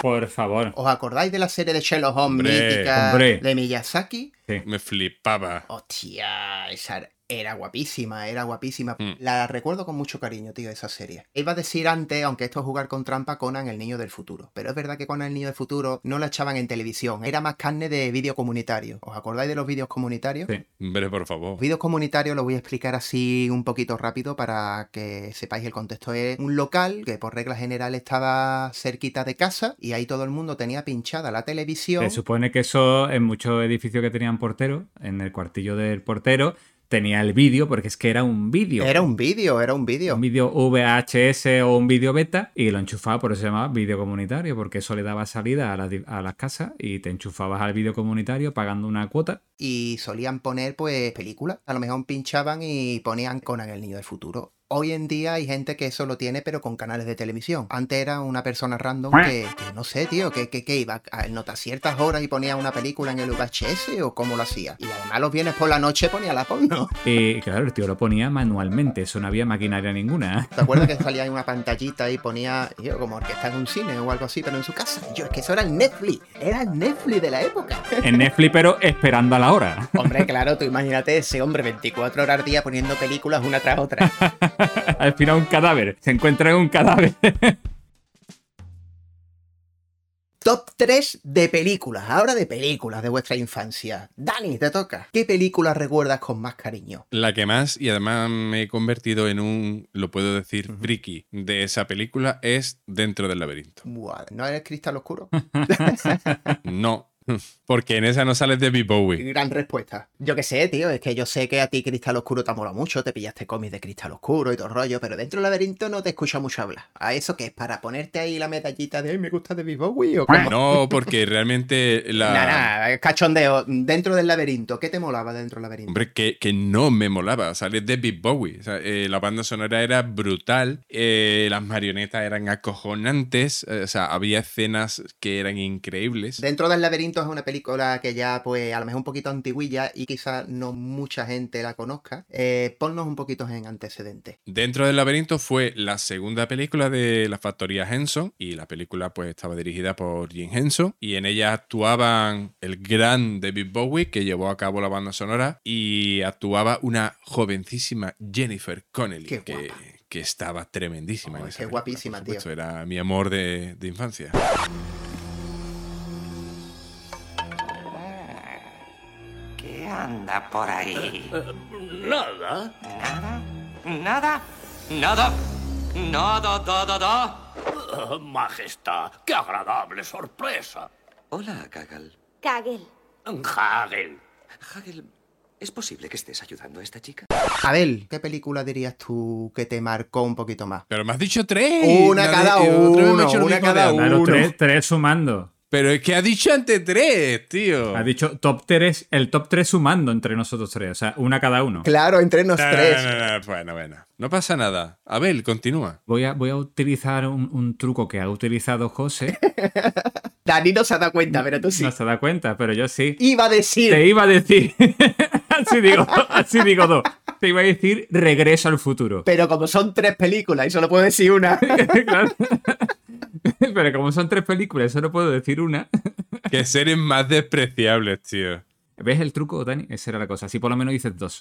Por favor. ¿Os acordáis de la serie de Sherlock Holmes Hombre, mítica hombre. de Miyazaki? Me flipaba. Hostia, esa era guapísima, era guapísima. Mm. La recuerdo con mucho cariño, tío, esa serie. Iba a decir antes, aunque esto es jugar con trampa, Conan el niño del futuro. Pero es verdad que Conan el niño del futuro no la echaban en televisión, era más carne de vídeo comunitario. ¿Os acordáis de los vídeos comunitarios? Sí. Hombre, por favor. Los vídeos comunitarios los voy a explicar así un poquito rápido para que sepáis el contexto. Es un local que por regla general estaba cerquita de casa y ahí todo el mundo tenía pinchada la televisión. Se supone que eso en muchos edificios que tenían portero, en el cuartillo del portero, tenía el vídeo, porque es que era un vídeo. Era un vídeo, era un vídeo. un vídeo VHS o un vídeo beta y lo enchufaba, por eso se llamaba vídeo comunitario, porque eso le daba salida a las, di- a las casas y te enchufabas al vídeo comunitario pagando una cuota. y solían poner pues películas. A lo mejor pinchaban y ponían Conan el niño del futuro. Hoy en día hay gente que eso lo tiene pero con canales de televisión. Antes era una persona random que, que no sé, tío, que, que, que iba a notar ciertas horas y ponía una película en el VHS o cómo lo hacía. Y además los viernes por la noche ponía la porno. Y claro, el tío lo ponía manualmente, eso no había maquinaria ninguna. ¿Te acuerdas que salía en una pantallita y ponía, yo, como que está en un cine o algo así, pero en su casa? Yo, es que eso era el Netflix, era el Netflix de la época. En Netflix, pero esperando a la hora. Hombre, claro, tú imagínate ese hombre 24 horas al día poniendo películas una tras otra. Al final un cadáver, se encuentra en un cadáver. Top 3 de películas, ahora de películas de vuestra infancia. Dani, te toca. ¿Qué película recuerdas con más cariño? La que más, y además me he convertido en un, lo puedo decir, friki de esa película, es Dentro del laberinto. Buah, ¿No eres Cristal Oscuro? No, porque en esa no sales de David Bowie. Gran respuesta. Yo qué sé, tío, es que yo sé que a ti Cristal Oscuro te mola mucho, te pillaste cómics de Cristal Oscuro y todo el rollo, pero dentro del laberinto no te escucha mucho hablar. ¿A eso qué es? ¿Para ponerte ahí la medallita de, "Ay, me gusta de Bowie o cómo? No, porque realmente la... Nah, nah, cachondeo. Dentro del laberinto, ¿qué te molaba dentro del laberinto? Hombre, que, que no me molaba. Sale de David Bowie. O sea, eh, la banda sonora era brutal. eh, las marionetas eran acojonantes. eh, o sea, había escenas que eran increíbles. Dentro del laberinto es una película que ya, pues, a lo mejor un poquito antiguilla y quizás no mucha gente la conozca. Eh, ponnos un poquito en antecedentes. Dentro del laberinto fue la segunda película de la factoría Henson y la película pues estaba dirigida por Jim Henson y en ella actuaban el gran David Bowie que llevó a cabo la banda sonora y actuaba una jovencísima Jennifer Connelly Qué que, guapa. que estaba tremendísima. en esa qué película, guapísima, tío. Era mi amor de, de infancia. Anda por ahí? Nada. ¿Nada? ¿Nada? ¿Nada? ¿Nada, da, da, da? Ah, majestad, qué agradable sorpresa. Hola, Kagel. Kagel. Hagel. Hagel, ¿es posible que estés ayudando a esta chica? Abel, ¿qué película dirías tú que te marcó un poquito más? Pero me has dicho tres. Una cada uno, una cada antes. Claro, uno. tres, tres sumando. Pero es que ha dicho antes tres, tío. Ha dicho top 3, el top 3 sumando entre nosotros tres, o sea, una cada uno. Claro, entre nos No, tres. no, no, no, bueno, bueno. No pasa nada. Abel, continúa. Voy a, voy a utilizar un, un truco que ha utilizado José. Dani no se ha dado cuenta, pero tú sí. No se da cuenta, pero yo sí. Iba a decir. Te iba a decir. así digo, así digo dos. Te iba a decir regreso al futuro. Pero como son tres películas y solo puedo decir una. Claro. Pero como son tres películas, solo puedo decir una. Que seres más despreciables, tío. ¿Ves el truco, Dani? Esa era la cosa. Así por lo menos dices dos.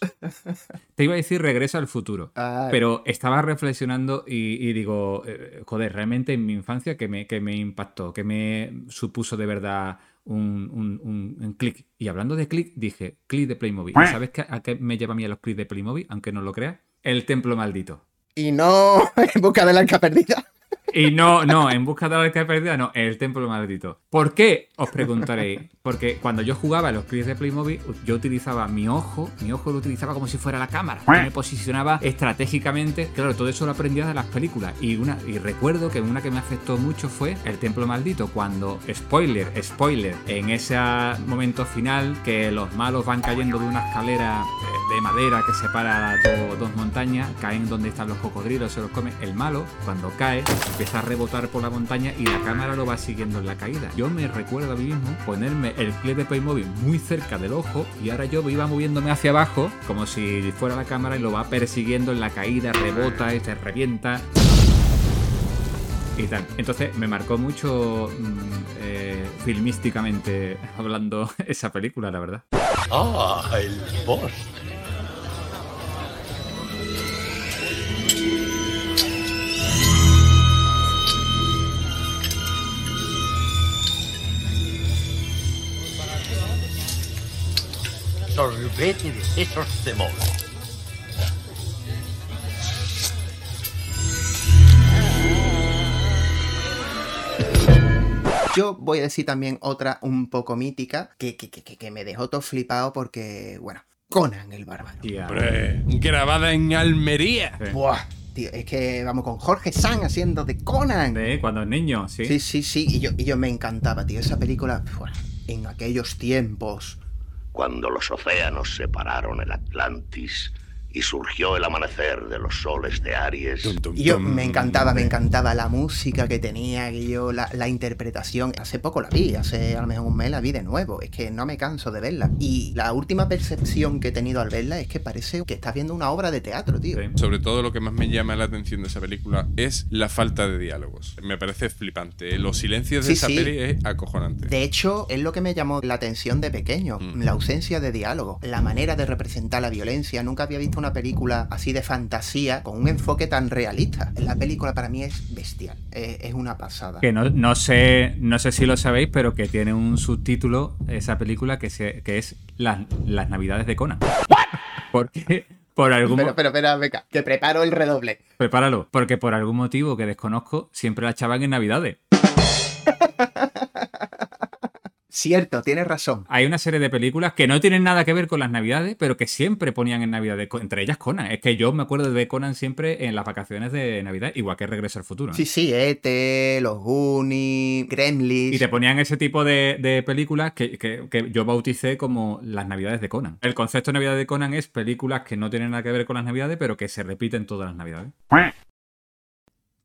Te iba a decir regreso al futuro. Ay. Pero estaba reflexionando y, y digo, eh, joder, realmente en mi infancia que me, que me impactó, que me supuso de verdad un, un- un- un clic. Y hablando de clic, dije, clic de Playmobil. ¿Y ¿Sabes qué- a qué me lleva a mí a los clics de Playmobil? Aunque no lo creas. El templo maldito. Y no en busca del arca perdida. Y no, no, en busca de la arca perdida, no, el templo maldito. ¿Por qué? Os preguntaréis. Porque cuando yo jugaba a los clics de Playmobil, yo utilizaba mi ojo, mi ojo lo utilizaba como si fuera la cámara. Yo me posicionaba estratégicamente. Claro, todo eso lo aprendía de las películas. Y, una, y recuerdo que una que me afectó mucho fue el templo maldito. Cuando, spoiler, spoiler, en ese momento final que los malos van cayendo de una escalera eh, de madera que separa do- dos montañas, caen donde están los cocodrilos, se los come. El malo, cuando cae, empieza a rebotar por la montaña y la cámara lo va siguiendo en la caída. Yo me recuerdo a mí mismo ponerme el clip de Playmobil muy cerca del ojo y ahora yo iba moviéndome hacia abajo como si fuera la cámara y lo va persiguiendo en la caída, rebota y se revienta. y tal. Entonces me marcó mucho mm, eh, filmísticamente hablando esa película, la verdad. Ah, el postre. Sorbete de sesos de mora. Yo voy a decir también otra un poco mítica que, que, que, que me dejó todo flipado porque, bueno, Conan el Bárbaro. Hombre, grabada en Almería. Buah, tío, es que vamos con Jorge San haciendo de Conan. De cuando es niño, sí. Sí, sí, sí, y yo, y yo me encantaba, tío, esa película, buah, en aquellos tiempos. Cuando los océanos separaron el Atlantis y surgió el amanecer de los soles de Aries. Y yo me encantaba, me encantaba la música que tenía, y yo, la, la interpretación. Hace poco la vi, hace a lo mejor un mes la vi de nuevo. Es que no me canso de verla. Y la última percepción que he tenido al verla es que parece que estás viendo una obra de teatro, tío. Sobre todo lo que más me llama la atención de esa película es la falta de diálogos. Me parece flipante. Los silencios de Sí, esa sí. peli es acojonante. De hecho, es lo que me llamó la atención de pequeño, Mm. la ausencia de diálogo, la manera de representar la violencia. Nunca había visto una película así de fantasía con un enfoque tan realista. La película para mí es bestial, es, es una pasada. Que no, no sé, no sé si lo sabéis, pero que tiene un subtítulo esa película que, se, que es las, las Navidades de Conan. Porque por algún Pero, pero, pero, venga, que preparo el redoble. prepáralo, porque por algún motivo que desconozco siempre la echaban en Navidades. Cierto, tienes razón. Hay una serie de películas que no tienen nada que ver con las Navidades, pero que siempre ponían en Navidades, entre ellas Conan. Es que yo me acuerdo de Conan siempre en las vacaciones de Navidad, igual que Regreso al Futuro. ¿eh? Sí, sí, E.T., Los Goonies, Gremlins. Y te ponían ese tipo de, de películas que, que- que yo bauticé como las Navidades de Conan. El concepto de Navidad de Conan es películas que no tienen nada que ver con las Navidades, pero que se repiten todas las Navidades.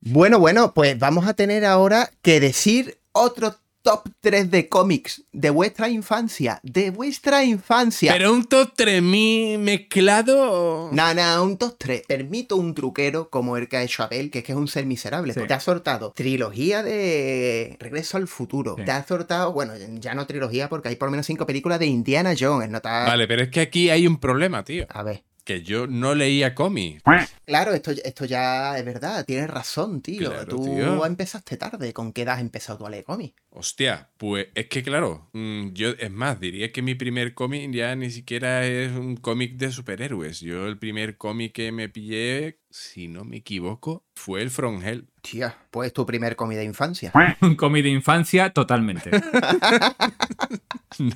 Bueno, bueno, pues vamos a tener ahora que decir otro top 3 de cómics de vuestra infancia. De vuestra infancia. Pero un top 3000 mezclado. No, no, un top 3. Permito un truquero como el que ha hecho Abel, que es que es un ser miserable. Sí. Te ha sortado trilogía de Regreso al Futuro. Sí. Te ha sortado, bueno, ya no trilogía porque hay por lo menos cinco películas de Indiana Jones. No Vale, pero es que aquí hay un problema, tío. A ver. Que yo no leía cómics. Claro, esto, esto ya es verdad, tienes razón, tío. Claro, tú tío. empezaste tarde. ¿Con qué edad has empezado tú a leer cómics? Hostia, pues es que claro, mm, yo es más, diría que mi primer cómic ya ni siquiera es un cómic de superhéroes. Yo el primer cómic que me pillé, si no me equivoco, fue el From Hell. Tía, pues tu primer cómic de infancia. Un cómic de infancia totalmente.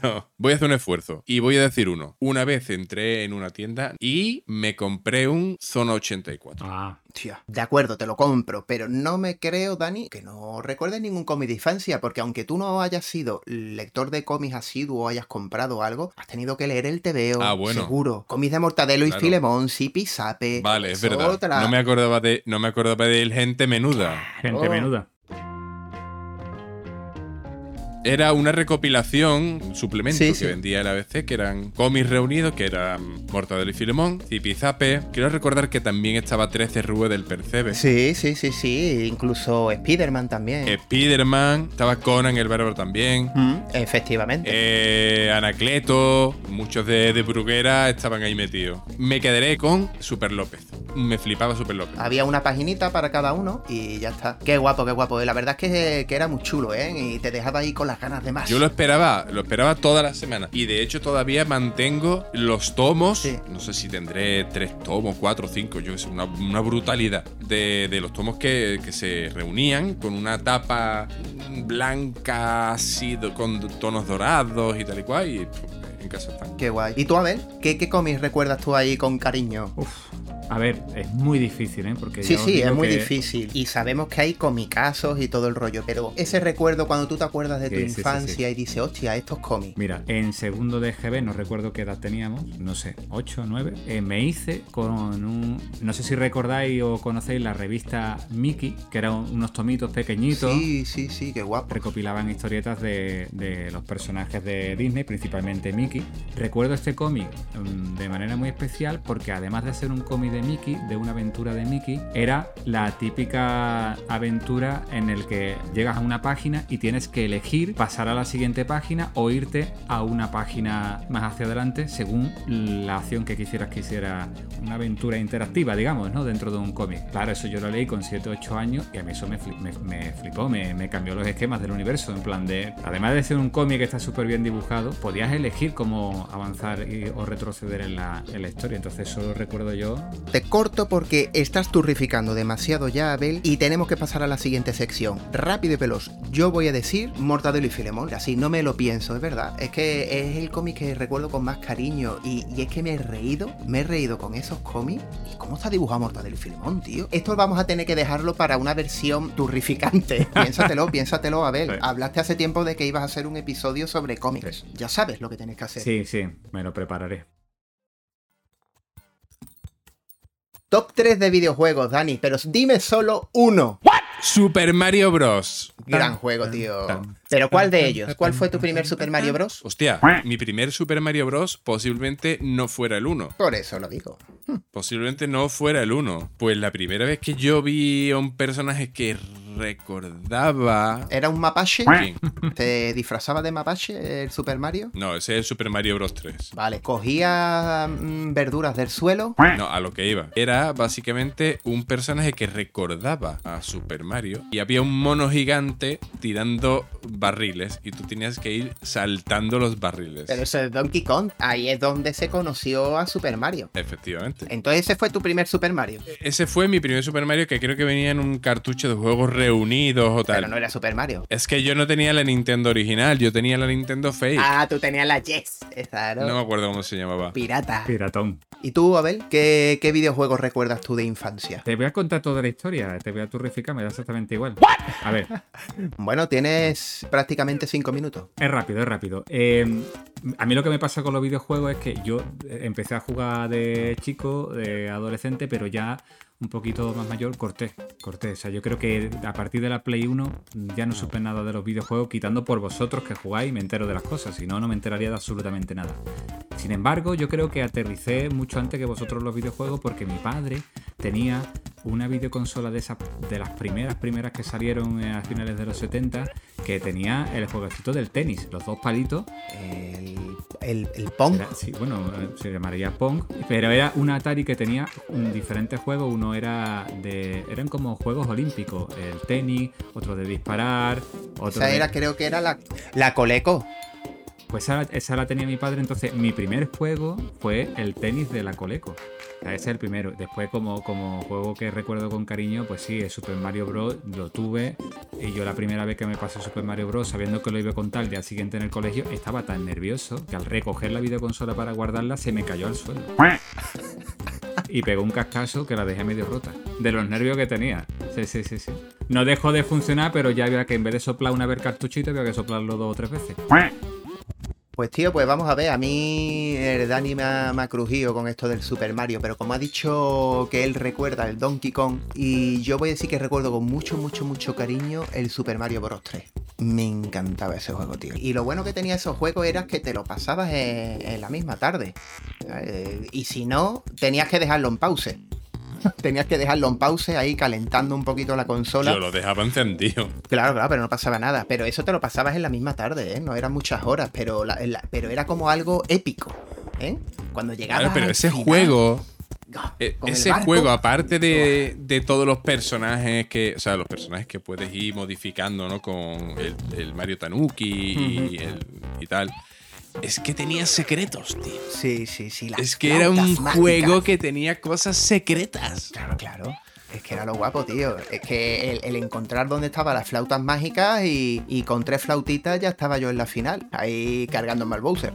No, voy a hacer un esfuerzo y voy a decir uno. Una vez entré en una tienda y me compré un Zona 84. Ah, De acuerdo, te lo compro, pero no me creo, Dani, que no recuerdes ningún cómic de infancia, porque aunque tú no hayas sido lector de cómics asiduo o hayas comprado algo, has tenido que leer el TVO, Ah, bueno. seguro. Cómics de Mortadelo y. Filemón, Sipi Sape. Vale, es verdad. otra. No me acordaba de no me acordaba del gente menuda. gente Oh. menuda. Era una recopilación, un suplemento Sí, que sí. vendía el ABC, que eran cómics reunidos, que eran Mortadelo y Filemón, Zipizape. Quiero recordar que también estaba 13 Rue del Percebe. Sí, sí, sí, sí. Incluso Spider-Man también. Spiderman, estaba Conan el Bárbaro también. Mm, efectivamente. Eh, Anacleto, muchos de, de Bruguera estaban ahí metidos. Me quedaré con Super López. Me flipaba Super López. Había una paginita para cada uno y ya está. Qué guapo, qué guapo. La verdad es que, que era muy chulo, ¿eh? Y te dejaba ahí con las ganas de más. Yo lo esperaba, lo esperaba toda la semana. Y de hecho todavía mantengo los tomos. Sí. No sé si tendré tres tomos, cuatro, cinco, yo que sé, una, una brutalidad. De, de los tomos que, que se reunían con una tapa blanca, así, con tonos dorados y tal y cual. Y en casa están. Qué guay. ¿Y tú, a ver? ¿Qué, qué cómics recuerdas tú ahí con cariño? Uf. A ver, es muy difícil, ¿eh? Porque Sí, sí, es muy que- difícil. Y sabemos que hay comicazos y todo el rollo, pero ese recuerdo cuando tú te acuerdas de tu Sí, sí, sí, infancia y dices, hostia, estos cómics. Mira, en segundo de GB, no recuerdo qué edad teníamos, no sé, 8 o 9, eh, me hice con un... No sé si recordáis o conocéis la revista Mickey, que eran unos tomitos pequeñitos. Sí, sí, sí, qué guapo. Recopilaban historietas de, de los personajes de Disney, principalmente Mickey. Recuerdo este cómic mm, de manera muy especial porque además de ser un cómic de de Mickey, de una aventura de Mickey, era la típica aventura en el que llegas a una página y tienes que elegir pasar a la siguiente página o irte a una página más hacia adelante según la acción que quisieras que hiciera una aventura interactiva, digamos, ¿no? Dentro de un cómic. Claro, eso yo lo leí con 7 o 8 años y a mí eso me, fli- me- me flipó, me, cambió los esquemas del universo. En plan de, además de ser un cómic que está súper bien dibujado, podías elegir cómo avanzar o retroceder en la, en la historia. Entonces, eso lo recuerdo yo. Te corto porque estás turrificando demasiado ya, Abel, y tenemos que pasar a la siguiente sección. Rápido y veloz. Yo voy a decir Mortadelo y Filemón, así no me lo pienso, es verdad. Es que es el cómic que recuerdo con más cariño y, y es que me he reído, me he reído con esos cómics. ¿Y cómo está dibujado Mortadelo y Filemón, tío? Esto vamos a tener que dejarlo para una versión turrificante. piénsatelo, piénsatelo, Abel. Sí. Hablaste hace tiempo de que ibas a hacer un episodio sobre cómics. Ya sabes lo que tienes que hacer. Sí, sí, me lo prepararé. Top 3 de videojuegos, Dani, pero dime solo uno. Super Mario Bros. Gran Tan, juego, tan, tío. tan. Pero ¿cuál de ellos? ¿Cuál fue tu primer Super Mario Bros? Hostia, mi primer Super Mario Bros. posiblemente no fuera el 1. Por eso lo digo. Posiblemente no fuera el 1. Pues la primera vez que yo vi a un personaje que recordaba. ¿Era un mapache? ¿Quién? ¿Te disfrazaba de mapache el Super Mario? No, ese es el Super Mario Bros. 3. Vale, cogía mm, verduras del suelo. No, a lo que iba. Era básicamente un personaje que recordaba a Super Mario y había un mono gigante tirando barriles y tú tenías que ir saltando los barriles. Pero eso es Donkey Kong. Ahí es donde se conoció a Super Mario. Efectivamente. Entonces ese fue tu primer Super Mario. Ese fue mi primer Super Mario que creo que venía en un cartucho de juegos reunidos o tal. Pero no era Super Mario. Es que yo no tenía la Nintendo original, yo tenía la Nintendo Fake. Ah, tú tenías la Yes. Esa, ¿no? No me acuerdo cómo se llamaba. Pirata. Piratón. ¿Y tú, Abel? ¿Qué, qué videojuegos recuerdas tú de infancia? Te voy a contar toda la historia, te voy a turrificar, me da exactamente igual. A ver, Bueno, tienes prácticamente cinco minutos. es rápido, es rápido. Eh, a mí lo que me pasa con los videojuegos es que yo eh, empecé a jugar de chico, de adolescente, pero ya un poquito más mayor corté, corté. O sea, yo creo que a partir de la Play 1 ya no supe nada de los videojuegos, quitando por vosotros que jugáis me entero de las cosas, si no, no me enteraría de absolutamente nada. Sin embargo, yo creo que aterricé mucho antes que vosotros los videojuegos porque mi padre tenía una videoconsola de esas de las primeras primeras que salieron eh, a finales de los 70 que tenía el jueguecito del tenis, los dos palitos. El, el, el Pong. Era- sí, bueno, se llamaría Pong, pero era un Atari que tenía un diferentes juegos. Uno era de. eran como juegos olímpicos. El tenis, otro de disparar, otro Esa de- era, creo que era la, la Coleco. Pues esa, esa la tenía mi padre, entonces mi primer juego fue el tenis de la Coleco. O sea, ese es el primero. Después, como, como juego que recuerdo con cariño, pues sí, el Super Mario Bros. lo tuve. Y yo la primera vez que me pasé Super Mario Bros. sabiendo que lo iba a contar el día siguiente en el colegio, estaba tan nervioso que al recoger la videoconsola para guardarla se me cayó al suelo. Y pegó un cascazo que la dejé medio rota. De los nervios que tenía. Sí, sí, sí, sí. No dejó de funcionar, pero ya había que en vez de soplar una vez cartuchito, había que soplarlo dos o tres veces. Pues tío, pues vamos a ver, a mí el Dani me ha, crujido con esto del Super Mario, pero como ha dicho que él recuerda el Donkey Kong, y yo voy a decir que recuerdo con mucho, mucho, mucho cariño el Super Mario Bros. 3. Me encantaba ese juego, tío. Y lo bueno que tenía esos juegos era que te lo pasabas en, la misma tarde. Y si no, tenías que dejarlo en pause. Tenías que dejarlo en pause ahí calentando un poquito la consola. Yo lo dejaba encendido. Claro, claro, pero no pasaba nada. Pero eso te lo pasabas en la misma tarde, ¿eh? No eran muchas horas, pero, la- la- pero era como algo épico, ¿eh? Cuando llegabas Claro, pero ese final- juego. Eh, ese barco. juego, aparte de, de todos los personajes que. O sea, los personajes que puedes ir modificando, ¿no? Con el, el Mario Tanuki y, el- y tal. Es que tenía secretos, tío. Sí, sí, sí. Es que era un mágicas. juego que tenía cosas secretas. Claro, claro. Es que era lo guapo, tío. Es que el, el encontrar dónde estaban las flautas mágicas y, y con tres flautitas ya estaba yo en la final, ahí cargándome al Bowser.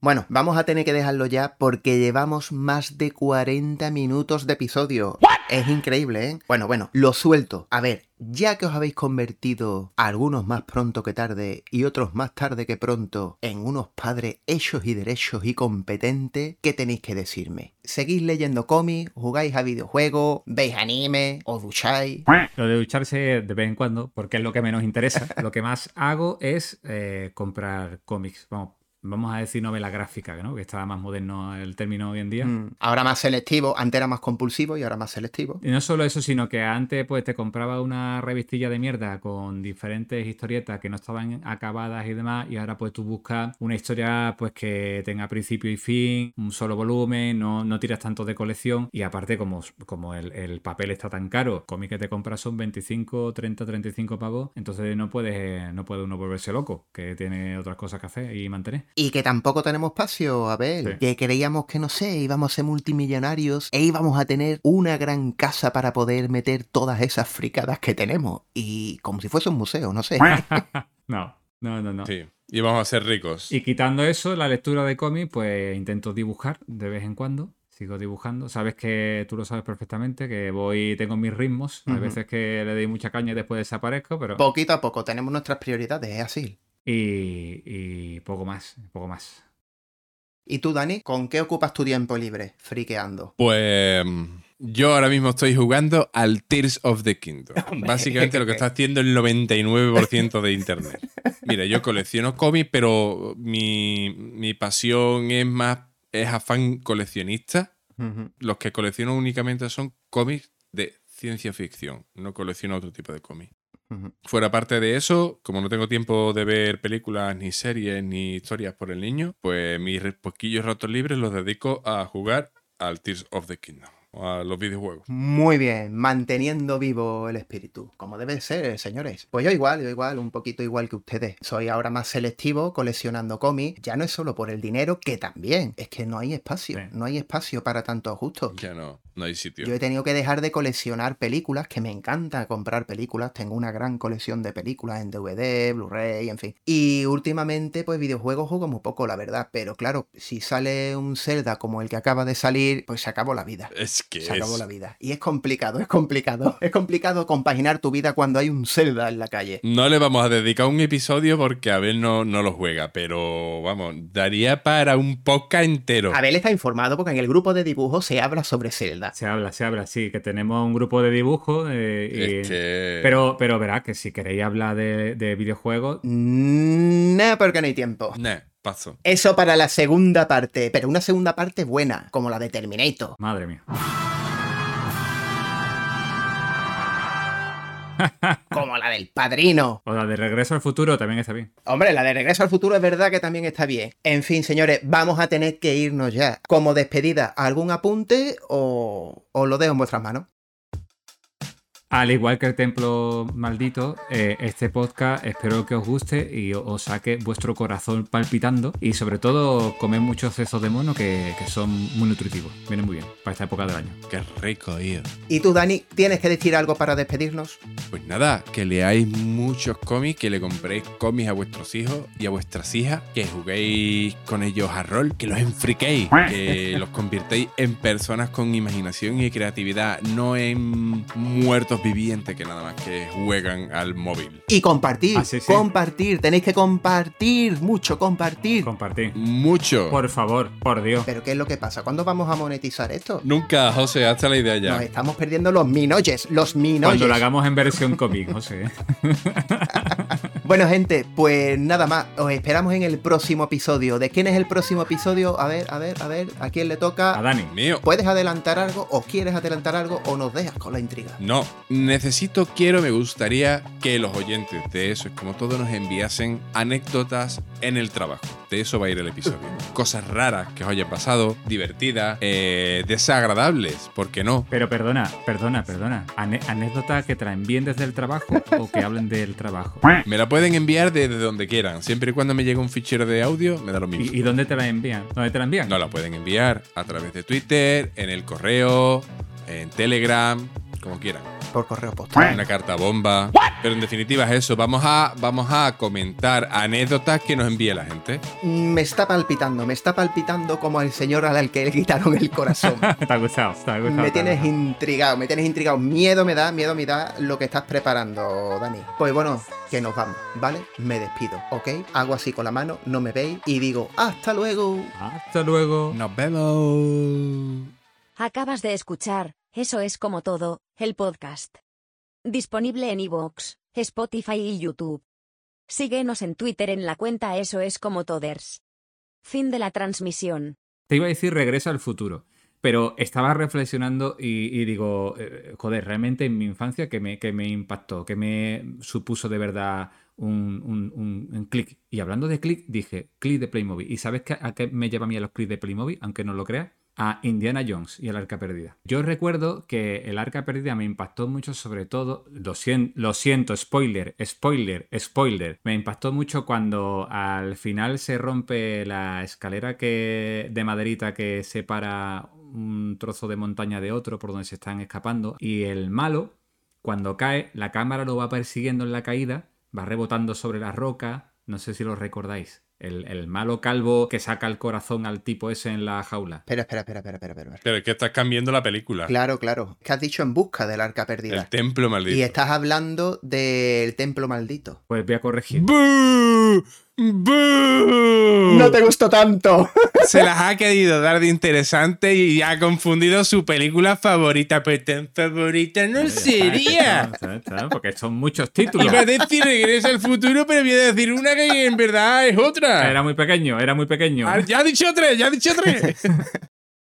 Bueno, vamos a tener que dejarlo ya porque llevamos más de 40 minutos de episodio. Es increíble, ¿eh? Bueno, bueno, lo suelto. A ver, ya que os habéis convertido, algunos más pronto que tarde y otros más tarde que pronto, en unos padres hechos y derechos y competentes, ¿qué tenéis que decirme? ¿Seguís leyendo cómics? ¿Jugáis a videojuegos? ¿Veis anime? ¿Os ducháis? Lo de ducharse de vez en cuando, porque es lo que menos interesa. Lo que más hago es eh, comprar cómics. Vamos, vamos a decir novela gráfica, ¿no? Que está más moderno el término hoy en día. Mm, Ahora más selectivo, antes era más compulsivo y ahora más selectivo. Y no solo eso, sino que antes pues te compraba una revistilla de mierda con diferentes historietas que no estaban acabadas y demás, y ahora pues tú buscas una historia pues que tenga principio y fin, un solo volumen, no, no tiras tanto de colección, y aparte como, como el, el papel está tan caro, cómic que te compras son 25, 30, 35 pavos, entonces no puedes, no puede uno volverse loco, que tiene otras cosas que hacer y mantener. Y que tampoco tenemos espacio, a ver, Sí. que creíamos que no sé, íbamos a ser multimillonarios e íbamos a tener una gran casa para poder meter todas esas fricadas que tenemos. Y como si fuese un museo, no sé. No, no, no, no. Sí. Y vamos a ser ricos. Y quitando eso, la lectura de cómic, pues intento dibujar de vez en cuando. Sigo dibujando. Sabes que tú lo sabes perfectamente, que voy, tengo mis ritmos. Hay veces que le doy mucha caña y después desaparezco, pero. Poquito a poco tenemos nuestras prioridades, es así. Y, y poco más, poco más. ¿Y tú, Dani, con qué ocupas tu tiempo libre? Friqueando. Pues yo ahora mismo estoy jugando al Tears of the Kingdom. Básicamente lo que está haciendo el 99% de Internet. Mira, yo colecciono cómics, pero mi, mi pasión es más, es afán coleccionista. Los que colecciono únicamente son cómics de ciencia ficción. No colecciono otro tipo de cómics. Fuera parte de eso, como no tengo tiempo de ver películas, ni series, ni historias por el niño, pues mis poquillos ratos libres los dedico a jugar al Tears of the Kingdom, a los videojuegos. Muy bien, manteniendo vivo el espíritu, como debe ser, señores. Pues yo igual, yo igual, un poquito igual que ustedes. Soy ahora más selectivo, coleccionando cómics. Ya no es solo por el dinero, que también. Es que no hay espacio, Sí. no hay espacio para tanto justo. Ya no, no hay sitio. Yo he tenido que dejar de coleccionar películas, que me encanta comprar películas. Tengo una gran colección de películas en DVD, Blu-ray, en fin. Y últimamente, pues videojuegos juego muy poco, la verdad. Pero claro, si sale un Zelda como el que acaba de salir, pues se acabó la vida. Es que Se acabó es- la vida. Y es complicado, es complicado. Es complicado compaginar tu vida cuando hay un Zelda en la calle. No le vamos a dedicar un episodio porque Abel no, no lo juega, pero vamos, daría para un podcast entero. Abel está informado porque en el grupo de dibujos se habla sobre Zelda. Se habla, se habla, sí, que tenemos un grupo de dibujo. eh, y- Es que... Pero, pero verá que si queréis hablar de, de videojuegos, No, porque no hay tiempo. Nah, paso. Eso para la segunda parte, pero una segunda parte buena, como la de Terminator. madre mía. Como la del padrino. O la de Regreso al Futuro también está bien. Hombre, la de Regreso al Futuro es verdad que también está bien. En fin, señores, vamos a tener que irnos ya. Como despedida, ¿algún apunte o, o lo dejo en vuestras manos? Al igual que el Templo Maldito, eh, este podcast espero que os guste y os saque vuestro corazón palpitando. Y sobre todo, comed muchos sesos de mono que, que son muy nutritivos. Vienen muy bien para esta época del año. Qué rico, tío. ¿Y tú, Dani, tienes que decir algo para despedirnos? Pues nada, que leáis muchos cómics, que le compréis cómics a vuestros hijos y a vuestras hijas, que juguéis con ellos a rol, que los enfriquéis, que los convirtáis en personas con imaginación y creatividad, no en muertos vivientes que nada más que juegan al móvil. Y compartir, Ah, sí, sí. compartir, tenéis que compartir, mucho compartir. Compartid. Mucho. Por favor, por Dios. Pero ¿qué es lo que pasa? ¿Cuándo vamos a monetizar esto? Nunca, José, hasta la idea Nos ya. estamos perdiendo los minoyes, los minoyes. Cuando lo hagamos en versión cómic, José. Bueno, gente, pues nada más. Os esperamos en el próximo episodio. ¿De quién es el próximo episodio? A ver, a ver, a ver. ¿A quién le A toca? Dani. Mío. ¿Puedes adelantar algo? ¿O quieres adelantar algo? ¿O nos dejas con la intriga? No, necesito, quiero, me gustaría que los oyentes de eso es como todo nos enviasen anécdotas en el trabajo. De eso va a ir el episodio. Cosas raras que os hayan pasado, divertidas, eh, desagradables, ¿por qué no? Pero perdona, perdona, perdona. Ane- ¿Anécdota que traen bien desde el trabajo o que hablen del trabajo? Me la pueden enviar desde donde quieran. Siempre y cuando me llegue un fichero de audio, me da lo mismo. ¿Y, y dónde te la envían? ¿Dónde te la envían? No la pueden enviar a través de Twitter, en el correo, en Telegram, como quieran. Por correo postal. Una carta bomba. Pero en definitiva es eso. Vamos a, vamos a comentar anécdotas que nos envíe la gente. Me está palpitando, me está palpitando como el señor al que le quitaron el corazón. ¿Te ha gustado? ¿Te ha gustado? Me ¿Te ha tienes gustado? intrigado, me tienes intrigado. Miedo me da, miedo me da lo que estás preparando, Dani. Pues bueno, que nos vamos, ¿vale? Me despido, ¿ok? Hago así con la mano, no me veis y digo, hasta luego. Hasta luego. Nos vemos. Acabas de escuchar, eso es como todo, el podcast. Disponible en iVoox, Spotify y YouTube. Síguenos en Twitter en la cuenta Eso es como Toders. Fin de la transmisión. Te iba a decir regreso al futuro. Pero estaba reflexionando y, digo, eh, joder, realmente en mi infancia que me, que me impactó, que me supuso de verdad un, un- un- clic. Y hablando de clic, dije, clic de Playmobil. ¿Y sabes qué- a qué me lleva a mí a los clics de Playmobil? Aunque no lo creas. A Indiana Jones y el Arca Perdida. Yo recuerdo que el Arca Perdida me impactó mucho, sobre todo, lo, sien- lo siento, spoiler, spoiler, spoiler. Me impactó mucho cuando al final se rompe la escalera que, de maderita que separa un trozo de montaña de otro por donde se están escapando y el malo cuando cae, la cámara lo va persiguiendo en la caída, va rebotando sobre la roca. No sé si lo recordáis. El, el malo calvo que saca el corazón al tipo ese en la jaula. Espera, espera, espera, espera, espera. espera. Pero es que estás cambiando la película. Claro, claro. Que has dicho en busca del arca El perdida. templo maldito. Y estás hablando del templo maldito. Pues voy a corregir. ¡Bú! ¡Bú! No te gustó tanto. Se las ha querido dar de interesante y ha confundido su película favorita. Pero tan favorita no sería. Está, está, está, Porque son muchos títulos. Iba a decir Regresa al futuro, pero voy a decir una que en verdad es otra. Era muy pequeño, era muy pequeño. Ah, ya ha dicho tres, ya ha dicho tres.